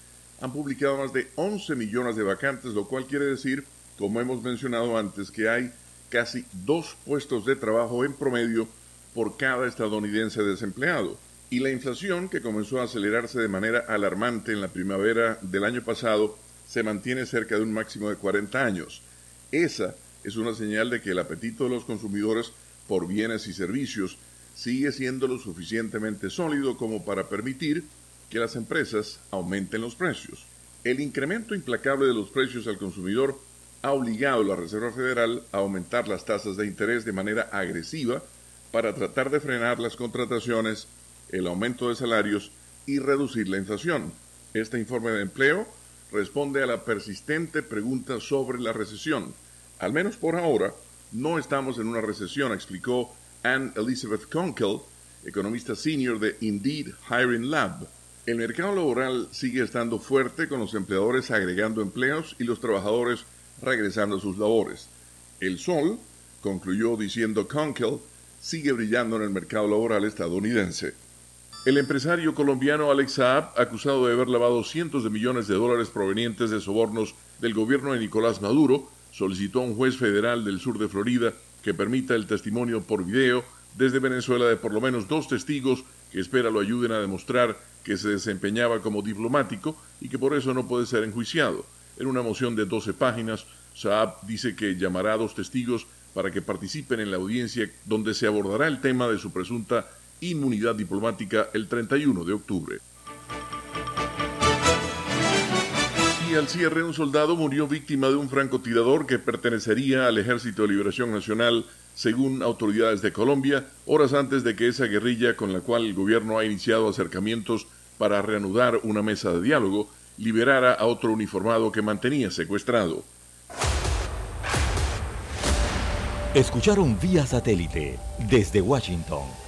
Han publicado más de 11 millones de vacantes, lo cual quiere decir, como hemos mencionado antes, que hay casi dos puestos de trabajo en promedio por cada estadounidense desempleado. Y la inflación, que comenzó a acelerarse de manera alarmante en la primavera del año pasado, se mantiene cerca de un máximo de 40 años. Esa es una señal de que el apetito de los consumidores por bienes y servicios sigue siendo lo suficientemente sólido como para permitir que las empresas aumenten los precios. El incremento implacable de los precios al consumidor ha obligado a la Reserva Federal a aumentar las tasas de interés de manera agresiva para tratar de frenar las contrataciones, el aumento de salarios y reducir la inflación. Este informe de empleo responde a la persistente pregunta sobre la recesión. Al menos por ahora, no estamos en una recesión, explicó Anne Elizabeth Conkel, economista senior de Indeed Hiring Lab. El mercado laboral sigue estando fuerte con los empleadores agregando empleos y los trabajadores regresando a sus labores. El sol, concluyó diciendo Conkel, sigue brillando en el mercado laboral estadounidense. El empresario colombiano Alex Saab, acusado de haber lavado cientos de millones de dólares provenientes de sobornos del gobierno de Nicolás Maduro, solicitó a un juez federal del sur de Florida que permita el testimonio por video desde Venezuela de por lo menos dos testigos que espera lo ayuden a demostrar que se desempeñaba como diplomático y que por eso no puede ser enjuiciado. En una moción de 12 páginas, Saab dice que llamará a dos testigos para que participen en la audiencia donde se abordará el tema de su presunta inmunidad diplomática el 31 de octubre. Y al cierre, un soldado murió víctima de un francotirador que pertenecería al Ejército de Liberación Nacional, según autoridades de Colombia, horas antes de que esa guerrilla con la cual el gobierno ha iniciado acercamientos para reanudar una mesa de diálogo liberara a otro uniformado que mantenía secuestrado. Escucharon vía satélite desde Washington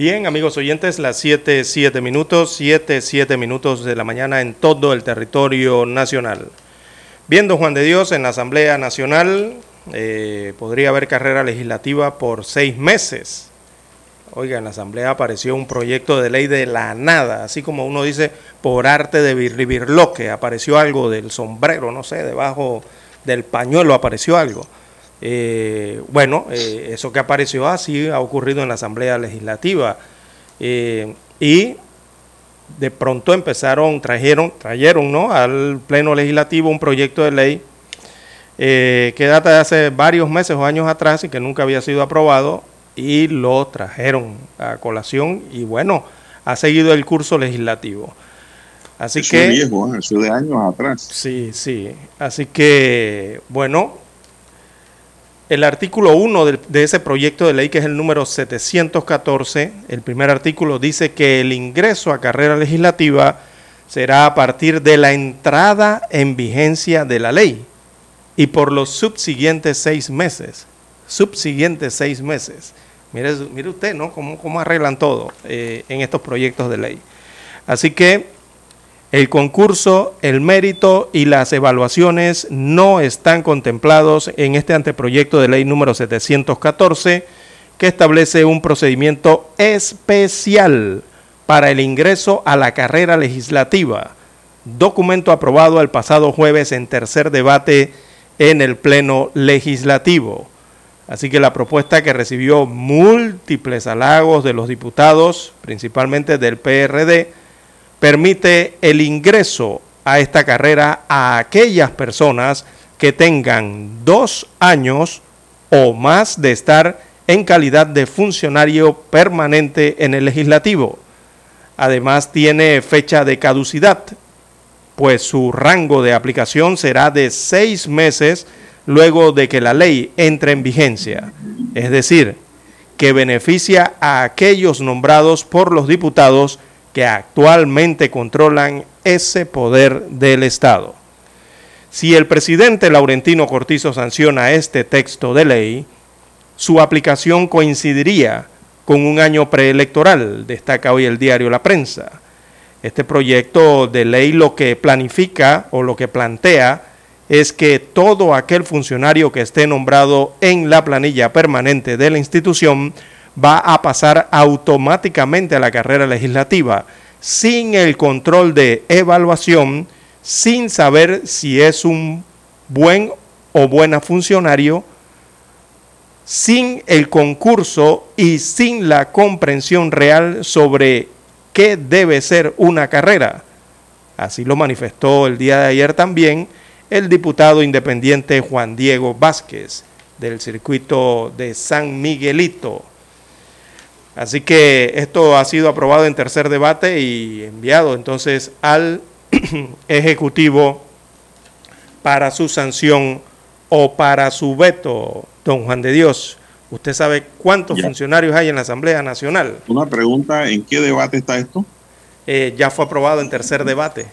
Bien, amigos oyentes, las 7, 7 minutos, 7, 7 minutos de la mañana en todo el territorio nacional. Viendo Juan de Dios en la Asamblea Nacional, eh, podría haber carrera legislativa por seis meses. Oiga, en la Asamblea apareció un proyecto de ley de la nada, así como uno dice, por arte de que apareció algo del sombrero, no sé, debajo del pañuelo apareció algo. Eh, bueno, eh, eso que apareció así ha ocurrido en la Asamblea Legislativa. Eh, y de pronto empezaron, trajeron, trajeron ¿no? al Pleno Legislativo un proyecto de ley que data de hace varios meses o años atrás y que nunca había sido aprobado y lo trajeron a colación y bueno, ha seguido el curso legislativo. Así eso que... es viejo, eso de años atrás. Sí, sí. Así que, bueno, el artículo 1 de, ese proyecto de ley, que es el número 714, el primer artículo dice que el ingreso a carrera legislativa será a partir de la entrada en vigencia de la ley y por los subsiguientes seis meses. Subsiguientes seis meses. Mire, mire usted, ¿no? Cómo, cómo arreglan todo eh, en estos proyectos de ley. Así que el concurso, el mérito y las evaluaciones no están contemplados en este anteproyecto de ley número 714 que establece un procedimiento especial para el ingreso a la carrera legislativa, documento aprobado el pasado jueves en tercer debate en el Pleno Legislativo. Así que la propuesta que recibió múltiples halagos de los diputados, principalmente del PRD, permite el ingreso a esta carrera a aquellas personas que tengan dos años o más de estar en calidad de funcionario permanente en el legislativo. Además tiene fecha de caducidad, pues su rango de aplicación será de seis meses luego de que la ley entre en vigencia. Es decir, que beneficia a aquellos nombrados por los diputados que actualmente controlan ese poder del Estado. Si el presidente Laurentino Cortizo sanciona este texto de ley, su aplicación coincidiría con un año preelectoral, destaca hoy el diario La Prensa. Este proyecto de ley lo que planifica o lo que plantea es que todo aquel funcionario que esté nombrado en la planilla permanente de la institución va a pasar automáticamente a la carrera legislativa sin el control de evaluación, sin saber si es un buen o buena funcionario, sin el concurso y sin la comprensión real sobre qué debe ser una carrera. Así lo manifestó el día de ayer también el diputado independiente Juan Diego Vázquez del circuito de San Miguelito. Así que esto ha sido aprobado en tercer debate y enviado entonces al <clears throat> Ejecutivo para su sanción o para su veto, don Juan de Dios. ¿Usted sabe cuántos ya. funcionarios hay en la Asamblea Nacional? Una pregunta, ¿en qué debate está esto? Eh, ya fue aprobado en tercer debate.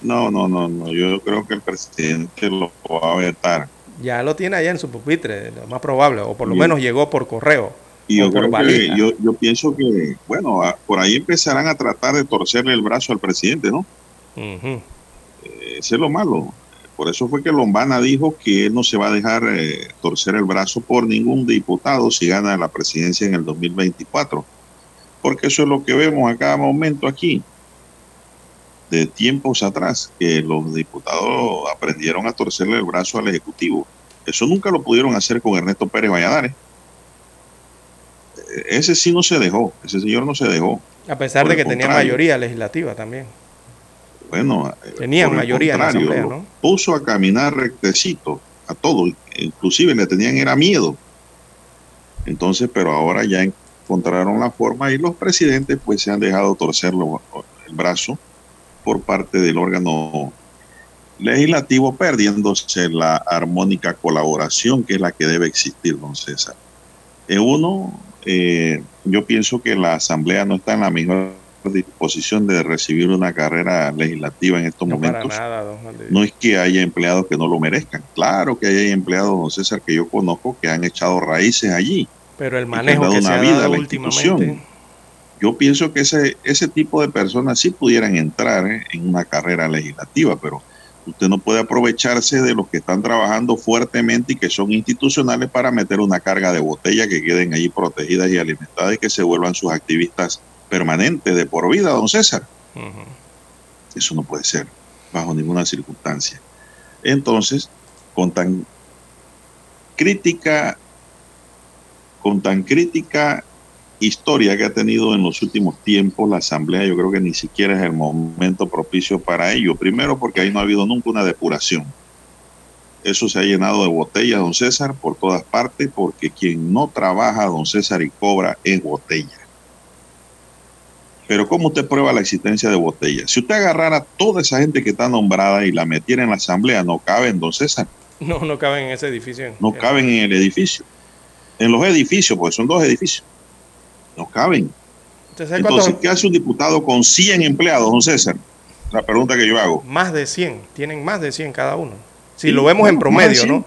No, no, no, no, yo creo que el presidente lo va a vetar. Ya lo tiene allá en su pupitre, lo más probable, o por lo menos llegó por correo. Y yo, creo que, yo, yo, pienso que, bueno, a, por ahí empezarán a tratar de torcerle el brazo al presidente, ¿no? Uh -huh. eh, ese es lo malo. Por eso fue que Lombana dijo que él no se va a dejar eh, torcer el brazo por ningún diputado si gana la presidencia en el 2024. Porque eso es lo que vemos a cada momento aquí. De tiempos atrás, que los diputados aprendieron a torcerle el brazo al Ejecutivo. Eso nunca lo pudieron hacer con Ernesto Pérez Valladares. Ese sí no se dejó, ese señor no se dejó. A pesar por de que tenía mayoría legislativa también. Bueno, tenían mayoría en la asamblea, ¿no? Puso a caminar rectecito a todo, inclusive le tenían era miedo. Entonces, pero ahora ya encontraron la forma y los presidentes pues se han dejado torcerlo el brazo por parte del órgano legislativo, perdiéndose la armónica colaboración que es la que debe existir, don César. En uno, eh, yo pienso que la Asamblea no está en la mejor disposición de recibir una carrera legislativa en estos no momentos. Nada, no es que haya empleados que no lo merezcan. Claro que hay empleados, don César, que yo conozco que han echado raíces allí. Pero el manejo que, que una se vida ha dado a la institución. Yo pienso que ese, ese tipo de personas sí pudieran entrar ¿eh? en una carrera legislativa, pero usted no puede aprovecharse de los que están trabajando fuertemente y que son institucionales para meter una carga de botella que queden allí protegidas y alimentadas y que se vuelvan sus activistas permanentes de por vida, don César. Uh -huh. Eso no puede ser bajo ninguna circunstancia. Entonces, con tan crítica, con tan crítica historia que ha tenido en los últimos tiempos la Asamblea, yo creo que ni siquiera es el momento propicio para ello. Primero porque ahí no ha habido nunca una depuración. Eso se ha llenado de botellas, don César, por todas partes, porque quien no trabaja, don César, y cobra es botella. Pero ¿cómo usted prueba la existencia de botellas? Si usted agarrara toda esa gente que está nombrada y la metiera en la asamblea, no caben, don César. No, no caben en ese edificio. No caben en el edificio. En los edificios, porque son dos edificios. No caben. Entonces, ¿qué hace un diputado con 100 empleados, don César? La pregunta que yo hago. Más de 100. Tienen más de 100 cada uno. Si lo vemos en promedio, ¿no?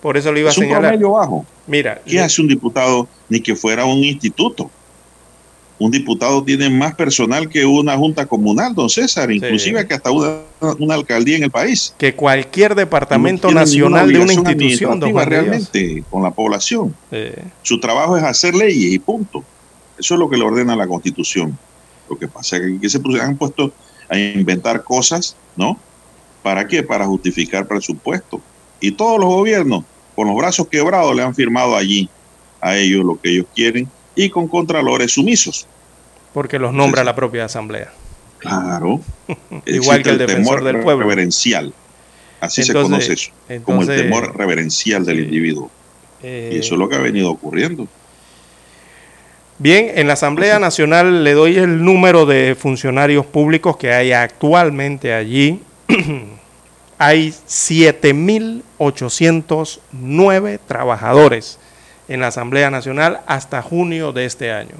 Por eso lo iba a señalar. un promedio bajo. Mira. ¿Qué hace un diputado ni que fuera un instituto? un diputado tiene más personal que una junta comunal, don César, inclusive que hasta una, una, alcaldía en el país. Que cualquier departamento no nacional de una institución, don realmente, con la población. Su trabajo es hacer leyes y punto. Eso es lo que le ordena la Constitución. Lo que pasa es que se han puesto a inventar cosas, ¿no? ¿Para qué? Para justificar presupuesto. Y todos los gobiernos, con los brazos quebrados, le han firmado allí a ellos lo que ellos quieren y con contralores sumisos. Porque los nombra la propia asamblea. Claro. <laughs> Igual que el, defensor del pueblo. Reverencial. Así se conoce eso. como el temor reverencial del individuo. y eso es lo que ha venido ocurriendo. Bien, en la Asamblea Nacional le doy el número de funcionarios públicos que hay actualmente allí. <clears throat> hay 7.809 trabajadores en la Asamblea Nacional hasta junio de este año.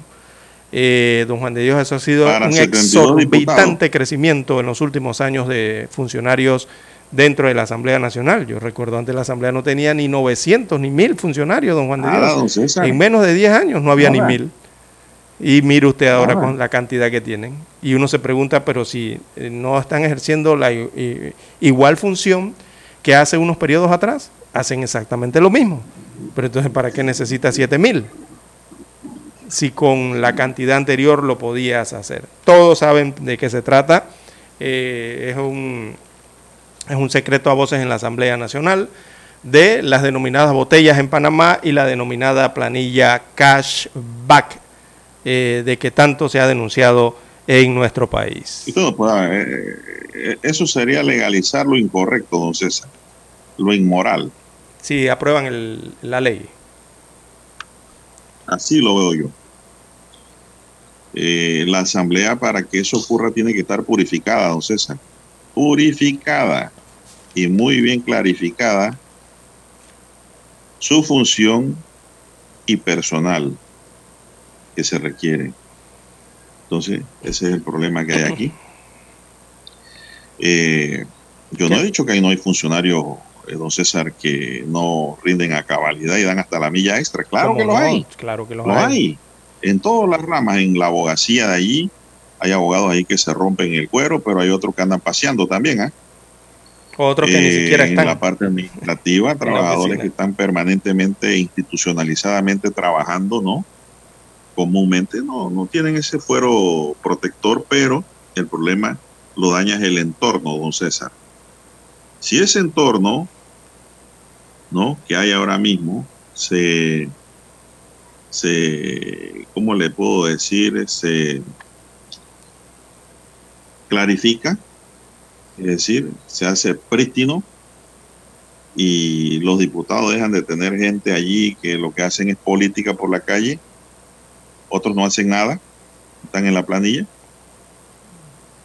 Eh, don Juan de Dios, eso ha sido un exorbitante crecimiento en los últimos años de funcionarios dentro de la Asamblea Nacional. Yo recuerdo antes la Asamblea no tenía ni 900 ni 1000 funcionarios, don Juan de Dios. en menos de 10 años no había ni 1000. Y mire usted ahora con la cantidad que tienen. Y uno se pregunta, pero si eh, no están ejerciendo la igual función que hace unos periodos atrás, hacen exactamente lo mismo. Pero entonces, ¿para qué necesitas 7000? Si con la cantidad anterior lo podías hacer. Todos saben de qué se trata. Eh, es, un, es un secreto a voces en la Asamblea Nacional de las denominadas botellas en Panamá y la denominada planilla cashback, eh, de que tanto se ha denunciado en nuestro país. Y todo, pues, eh, eso sería legalizar lo incorrecto, don César, lo inmoral si aprueban el, la ley. Así lo veo yo. Eh, la asamblea para que eso ocurra tiene que estar purificada, don César. Purificada y muy bien clarificada su función y personal que se requiere. Entonces, ese es el problema que hay aquí. <laughs> Eh, yo no he dicho que ahí no hay funcionarios eh, don César, que no rinden a cabalidad y dan hasta la milla extra. Claro que lo hay. Claro que lo, hay. En todas las ramas, en la abogacía de allí, hay abogados ahí que se rompen el cuero, pero hay otros que andan paseando también, ¿ah? Otros que ni eh, siquiera están. En la parte administrativa, <laughs> trabajadores que están permanentemente, institucionalizadamente trabajando, ¿no? Comúnmente no, no tienen ese fuero protector, pero el problema lo daña el entorno, don César. Si ese entorno ¿no? que hay ahora mismo se, se, ¿cómo le puedo decir? Se clarifica, es decir, se hace prístino y los diputados dejan de tener gente allí que lo que hacen es política por la calle, otros no hacen nada, están en la planilla.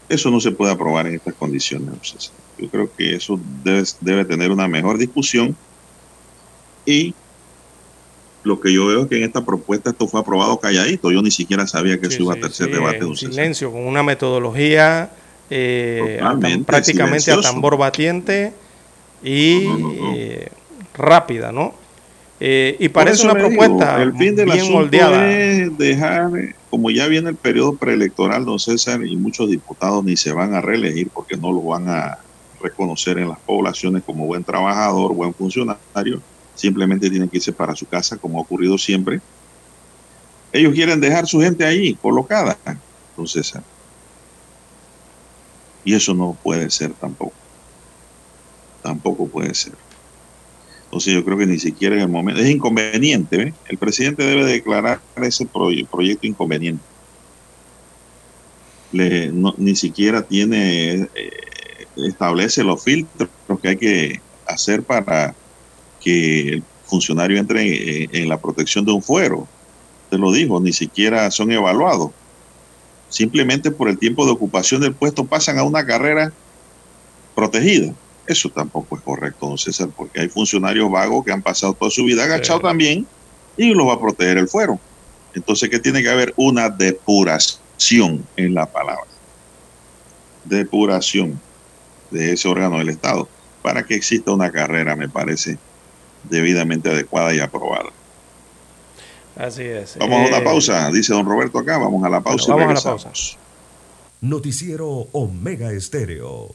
Eso no se puede aprobar en estas condiciones. Yo creo que eso debe, debe tener una mejor discusión y lo que yo veo es que en esta propuesta esto fue aprobado calladito. Yo ni siquiera sabía que se iba a tercer debate. En silencio, con una metodología eh, prácticamente a tambor batiente y eh, rápida, ¿no? Eh, y parece una propuesta el fin del bien moldeada. Es dejar, como ya viene el periodo preelectoral, don César, y muchos diputados ni se van a reelegir porque no lo van a reconocer en las poblaciones como buen trabajador, buen funcionario, simplemente tienen que irse para su casa, como ha ocurrido siempre. Ellos quieren dejar su gente ahí, colocada, entonces, y eso no puede ser tampoco. Tampoco puede ser. Entonces yo creo que ni siquiera en el momento, es inconveniente, ¿ve? El presidente debe declarar ese proyecto inconveniente. Ni siquiera tiene, eh, establece los filtros que hay que hacer para que el funcionario entre en, en la protección de un fuero. Te lo digo, ni siquiera son evaluados. Simplemente por el tiempo de ocupación del puesto pasan a una carrera protegida. Eso tampoco es correcto, don César, porque hay funcionarios vagos que han pasado toda su vida agachados también y los va a proteger el fuero. Entonces, ¿qué tiene que haber? Una depuración en la palabra. Depuración de ese órgano del Estado para que exista una carrera, me parece, debidamente adecuada y aprobada. Así es. Vamos a una eh, pausa, dice don Roberto acá. Vamos a la pausa. vamos a la pausa. Noticiero Omega Estéreo.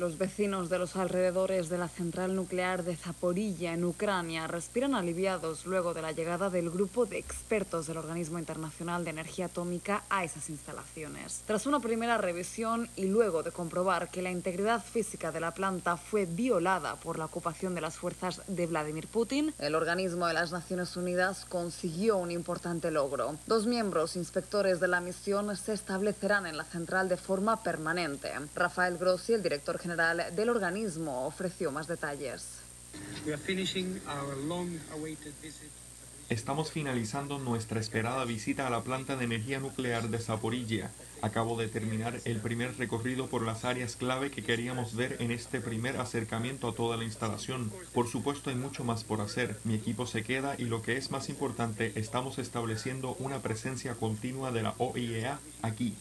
Los vecinos de los alrededores de la central nuclear de Zaporilla, en Ucrania, respiran aliviados luego de la llegada del grupo de expertos del Organismo Internacional de Energía Atómica a esas instalaciones. Tras una primera revisión y luego de comprobar que la integridad física de la planta fue violada por la ocupación de las fuerzas de Vladimir Putin, el organismo de las Naciones Unidas consiguió un importante logro. Dos miembros inspectores de la misión se establecerán en la central de forma permanente. Rafael Grossi, el director general general del organismo ofreció más detalles. Estamos finalizando nuestra esperada visita a la planta de energía nuclear de Zaporilla. Acabo de terminar el primer recorrido por las áreas clave que queríamos ver en este primer acercamiento a toda la instalación. Por supuesto hay mucho más por hacer. Mi equipo se queda y lo que es más importante, estamos estableciendo una presencia continua de la OIEA aquí,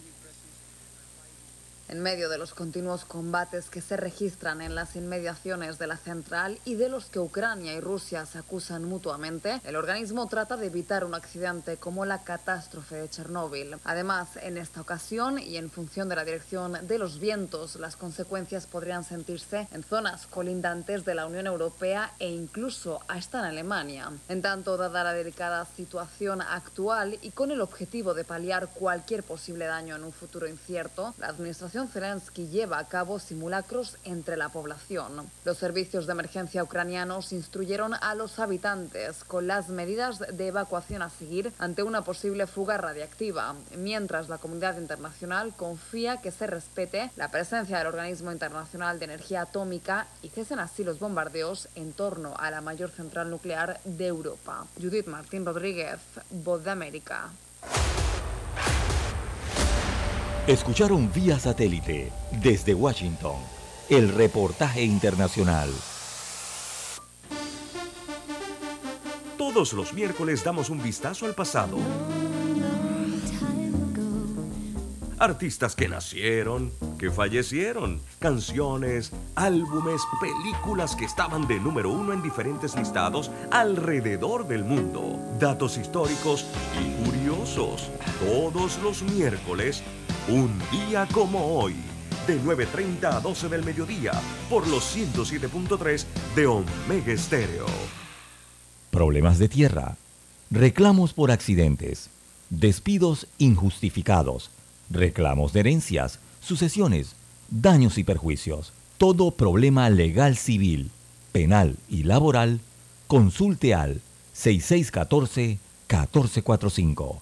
en medio de los continuos combates que se registran en las inmediaciones de la central y de los que Ucrania y Rusia se acusan mutuamente, el organismo trata de evitar un accidente como la catástrofe de Chernóbil. Además, en esta ocasión y en función de la dirección de los vientos, las consecuencias podrían sentirse en zonas colindantes de la Unión Europea e incluso hasta en Alemania. En tanto, dada la delicada situación actual y con el objetivo de paliar cualquier posible daño en un futuro incierto, la Administración Zelensky lleva a cabo simulacros entre la población. Los servicios de emergencia ucranianos instruyeron a los habitantes con las medidas de evacuación a seguir ante una posible fuga radiactiva, mientras la comunidad internacional confía que se respete la presencia del Organismo Internacional de Energía Atómica y cesen así los bombardeos en torno a la mayor central nuclear de Europa. Judith Martín Rodríguez, Voz de América. Escucharon vía satélite desde Washington el reportaje internacional. Todos los miércoles damos un vistazo al pasado. Artistas que nacieron, que fallecieron, canciones, álbumes, películas que estaban de número uno en diferentes listados alrededor del mundo, datos históricos y curiosos. Todos los miércoles un día como hoy, de 9.30 a 12 del mediodía, por los 107.3 de Omega Estéreo. Problemas de tierra, reclamos por accidentes, despidos injustificados, reclamos de herencias, sucesiones, daños y perjuicios. Todo problema legal civil, penal y laboral, consulte al 6614-1445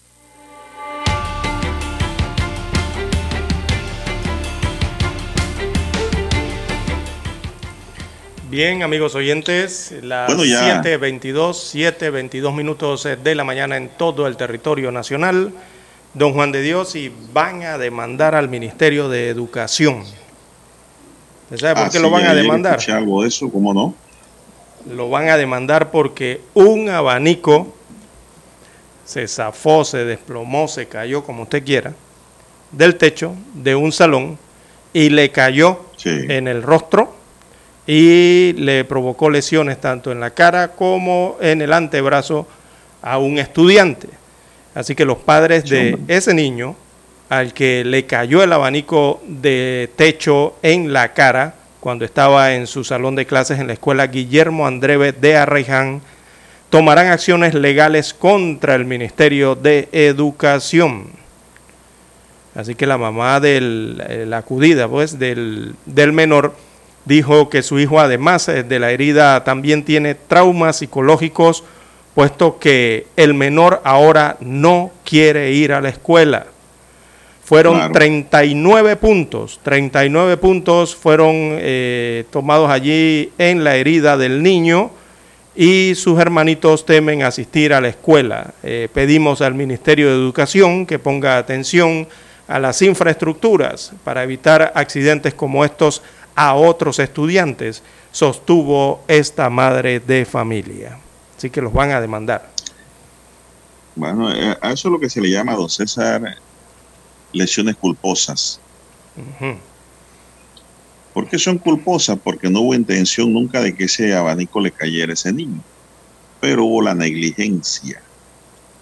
Bien, amigos oyentes, las 7.22, 7.22 minutos de la mañana en todo el territorio nacional. Don Juan de Dios, y van a demandar al Ministerio de Educación. ¿Sabe por qué lo van a demandar? algo de eso, ¿cómo no? Lo van a demandar porque un abanico se zafó, se desplomó, se cayó, como usted quiera, del techo de un salón y le cayó en el rostro y le provocó lesiones tanto en la cara como en el antebrazo a un estudiante. Así que los padres de ese niño, al que le cayó el abanico de techo en la cara cuando estaba en su salón de clases en la escuela Guillermo Andreve de Arraiján, tomarán acciones legales contra el Ministerio de Educación. Así que la mamá de eh, la acudida pues, del, del menor dijo que su hijo además eh, de la herida también tiene traumas psicológicos, puesto que el menor ahora no quiere ir a la escuela. Fueron 39 puntos, 39 puntos fueron eh, tomados allí en la herida del niño y sus hermanitos temen asistir a la escuela. Eh, pedimos al Ministerio de Educación que ponga atención a las infraestructuras para evitar accidentes como estos a otros estudiantes, sostuvo esta madre de familia. Así que los van a demandar. Bueno, eh, a eso es lo que se le llama, don César, lesiones culposas. ¿Por qué son culposas? Porque no hubo intención nunca de que ese abanico le cayera a ese niño. Pero hubo la negligencia,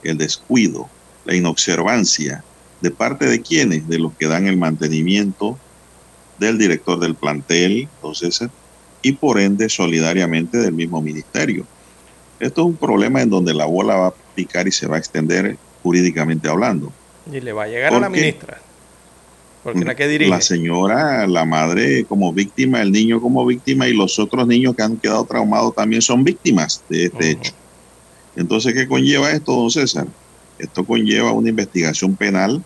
el descuido, la inobservancia. ¿De parte de quienes? De los que dan el mantenimiento, del director del plantel, don César, y por ende solidariamente del mismo ministerio. Esto es un problema en donde la bola va a picar y se va a extender jurídicamente hablando. Y le va a llegar a la ministra. Porque la que dirige. La señora, la madre como víctima, el niño como víctima y los otros niños que han quedado traumados también son víctimas de este hecho. Entonces, ¿qué conlleva esto, don César? Esto conlleva una investigación penal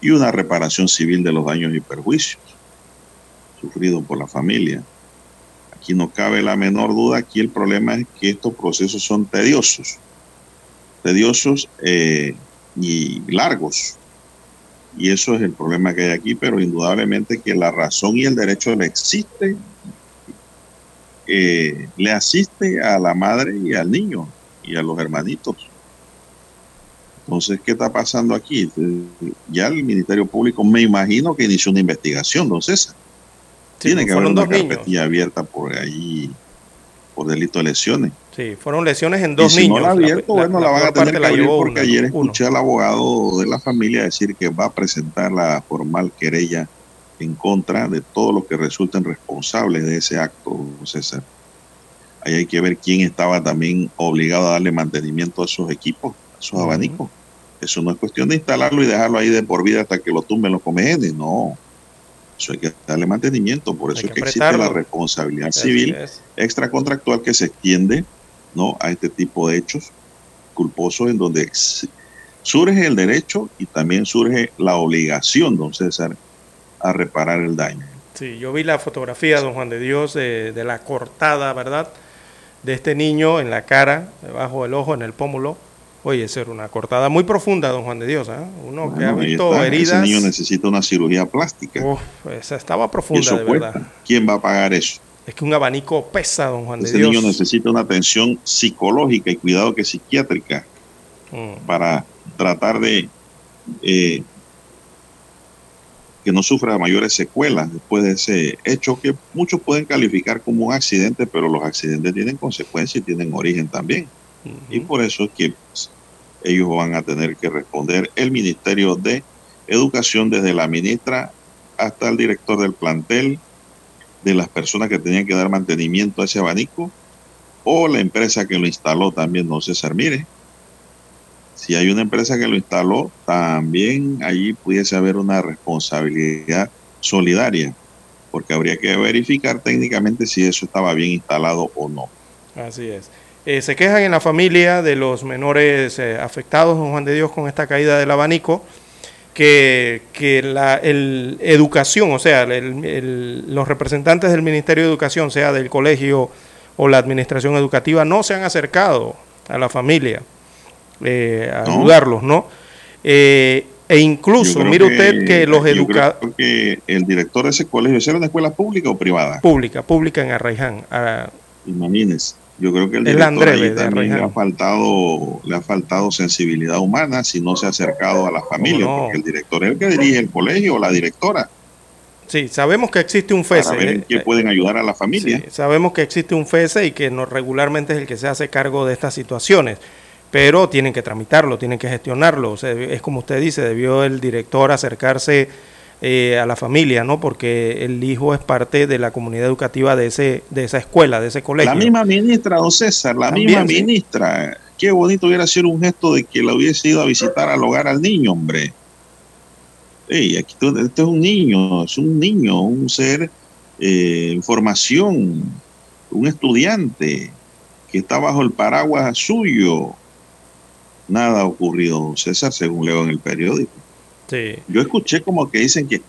y una reparación civil de los daños y perjuicios sufridos por la familia. Aquí no cabe la menor duda, aquí el problema es que estos procesos son tediosos, tediosos eh, y largos. Y eso es el problema que hay aquí, pero indudablemente que la razón y el derecho le existe, eh, le asiste a la madre y al niño y a los hermanitos. Entonces, ¿qué está pasando aquí? Ya el Ministerio Público me imagino que inició una investigación, don César. Tiene que haber una carpetilla abierta por ahí por delito de lesiones. Sí, fueron lesiones en dos y si niños. no la abierto, bueno, la, van a tener que abrir porque ayer escuché al abogado de la familia decir que va a presentar la formal querella en contra de todos los que resulten responsables de ese acto, César. Ahí hay que ver quién estaba también obligado a darle mantenimiento a esos equipos, a esos abanicos. Eso no es cuestión de instalarlo y dejarlo ahí de por vida hasta que lo tumben los comegenes, no. Eso hay que darle mantenimiento, por eso es que existe la responsabilidad civil extracontractual que se extiende ¿no? a este tipo de hechos culposos en donde surge el derecho y también surge la obligación, don César, a reparar el daño. Sí, yo vi la fotografía, don Juan de Dios, de, de la cortada, ¿verdad? De este niño en la cara, debajo del ojo, en el pómulo Oye, ser una cortada muy profunda, don Juan de Dios. ¿eh? Uno que ha visto heridas. Ese niño necesita una cirugía plástica. Uf, esa estaba profunda, de verdad. ¿Quién va a pagar eso? Es que un abanico pesa, don Juan de Dios. Ese niño necesita una atención psicológica y cuidado que psiquiátrica mm. para tratar de eh, que no sufra mayores secuelas después de ese hecho que muchos pueden calificar como un accidente, pero los accidentes tienen consecuencias y tienen origen también. Y por eso es que pues, ellos van a tener que responder el Ministerio de Educación desde la ministra hasta el director del plantel, de las personas que tenían que dar mantenimiento a ese abanico, o la empresa que lo instaló también, no César, mire, si hay una empresa que lo instaló, también allí pudiese haber una responsabilidad solidaria, porque habría que verificar técnicamente si eso estaba bien instalado o no. Así es. Eh, se quejan en la familia de los menores eh, afectados, don Juan de Dios, con esta caída del abanico, que, la el, educación, o sea, los representantes del Ministerio de Educación, sea del colegio o la administración educativa, no se han acercado a la familia eh, a ayudarlos, ¿no? e incluso, mire usted que los educadores... que el director de ese colegio, ¿era una escuela pública o privada? Pública, pública en Arraiján. Imagínese Yo creo que el El director André ahí de también le ha faltado, le ha faltado sensibilidad humana si no se ha acercado a la familia, no? porque el director es el que dirige el colegio o la directora Sí, sabemos que existe un FESE. para ver en eh, qué pueden ayudar a la familia. Sí, sabemos que existe un FESE y que no, regularmente es el que se hace cargo de estas situaciones, pero tienen que tramitarlo, tienen que gestionarlo. O sea, es como usted dice, debió el director acercarse eh, a la familia, ¿no? Porque el hijo es parte de la comunidad educativa de ese de esa escuela, de ese colegio. La misma ministra, don César, la También, misma sí. ministra. Qué bonito hubiera sido un gesto de que la hubiese ido a visitar al hogar al niño, hombre. Ey, aquí este es un niño, es un niño, un ser eh, en formación, un estudiante que está bajo el paraguas suyo. Nada ha ocurrido, don César, según leo en el periódico. Sí. Yo escuché como que dicen que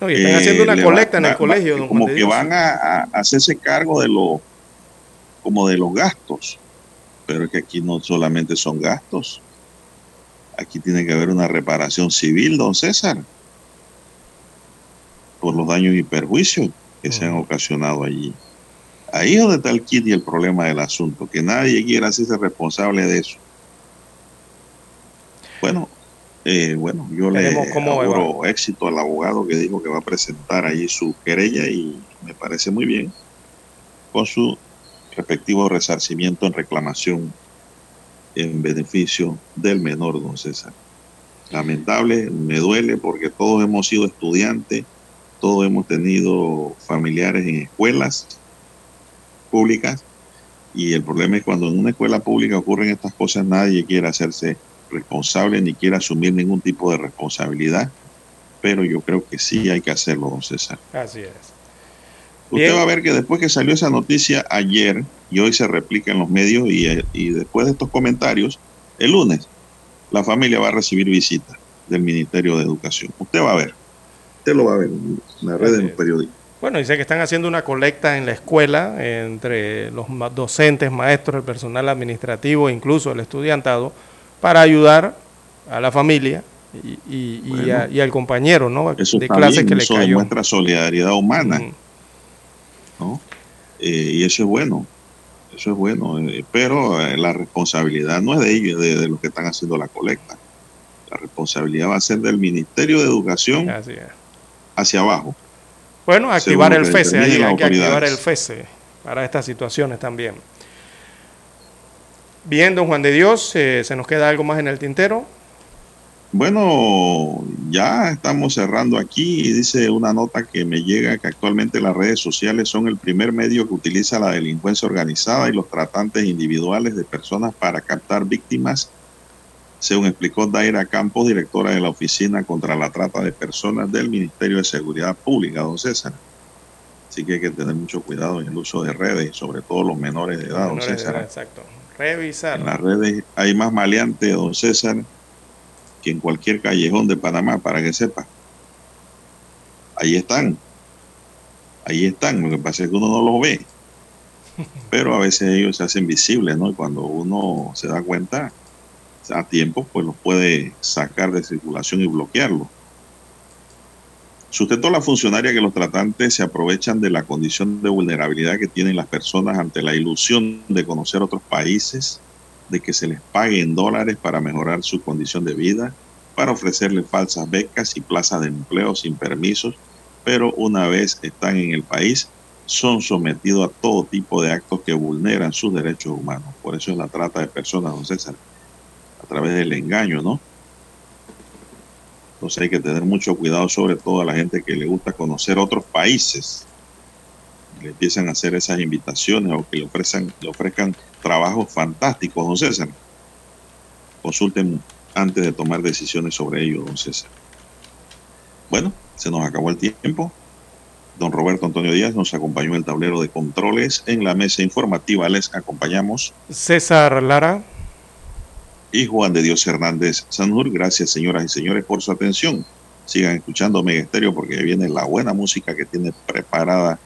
No, están eh, haciendo una va- colecta en el colegio, como que van a, a hacerse cargo de lo como de los gastos. Pero es que aquí no solamente son gastos. Aquí tiene que haber una reparación civil don César. Por los daños y perjuicios que se han ocasionado allí. Ahí es donde está el kit y el problema del asunto que nadie quiera hacerse responsable de eso. Bueno eh, bueno, yo le Veremos cómo auguro éxito al abogado que dijo que va a presentar allí su querella y me parece muy bien con su respectivo resarcimiento en reclamación en beneficio del menor, don César. Lamentable, me duele porque todos hemos sido estudiantes, todos hemos tenido familiares en escuelas públicas y el problema es cuando en una escuela pública ocurren estas cosas, nadie quiere hacerse responsable ni quiere asumir ningún tipo de responsabilidad, pero yo creo que sí hay que hacerlo, don César. Así es. Usted Bien. va a ver que después que salió esa noticia ayer y hoy se replica en los medios y, y después de estos comentarios, el lunes la familia va a recibir visita del Ministerio de Educación. Usted va a ver, usted lo va a ver en la red de los periódicos. Bueno, dice que están haciendo una colecta en la escuela entre los docentes, maestros, el personal administrativo, incluso el estudiantado, para ayudar a la familia y, y- y Bueno. a- y al compañero ¿no? Eso de clase que le eso cayó. demuestra solidaridad humana, ¿no? Eh, y eso es bueno, eso es bueno, eh, pero eh, la responsabilidad no es de ellos, de, de los que están haciendo la colecta. La responsabilidad va a ser del Ministerio de Educación hacia abajo. Bueno, activar el FESE, hay, que activar el FESE para estas situaciones también. Bien, don Juan de Dios, eh, ¿se nos queda algo más en el tintero? Bueno, ya estamos cerrando aquí y dice una nota que me llega que actualmente las redes sociales son el primer medio que utiliza la delincuencia organizada y los tratantes individuales de personas para captar víctimas, según explicó Daira Campos, directora de la Oficina contra la Trata de Personas del Ministerio de Seguridad Pública, don César. Así que hay que tener mucho cuidado en el uso de redes, sobre todo los menores de edad, don de César. edad, exacto. Revisar. En las redes hay más maleantes, don César, que en cualquier callejón de Panamá, para que sepa. Ahí están. Ahí están. Lo que pasa es que uno no los ve. <laughs> Pero a veces ellos se hacen visibles, ¿no? Y cuando uno se da cuenta a tiempo, pues los puede sacar de circulación y bloquearlo. Sustentó la funcionaria que los tratantes se aprovechan de la condición de vulnerabilidad que tienen las personas ante la ilusión de conocer otros países, de que se les pague en dólares para mejorar su condición de vida, para ofrecerles falsas becas y plazas de empleo sin permisos, pero una vez están en el país son sometidos a todo tipo de actos que vulneran sus derechos humanos. Por eso es la trata de personas, don César, a través del engaño, ¿no? Entonces hay que tener mucho cuidado, sobre todo a la gente que le gusta conocer otros países. Le empiezan a hacer esas invitaciones o que le ofrezcan, le ofrezcan trabajos fantásticos, don César. Consulten antes de tomar decisiones sobre ello, don César. Bueno, se nos acabó el tiempo. Don Roberto Antonio Díaz nos acompañó en el tablero de controles. En la mesa informativa les acompañamos César Lara. Y Juan de Dios Hernández Sanjur. Gracias, señoras y señores, por su atención. Sigan escuchando Mega Estéreo porque viene la buena música que tiene preparada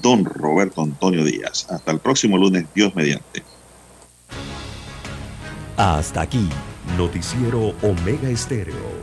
don Roberto Antonio Díaz. Hasta el próximo lunes, Dios mediante. Hasta aquí, Noticiero Omega Estéreo.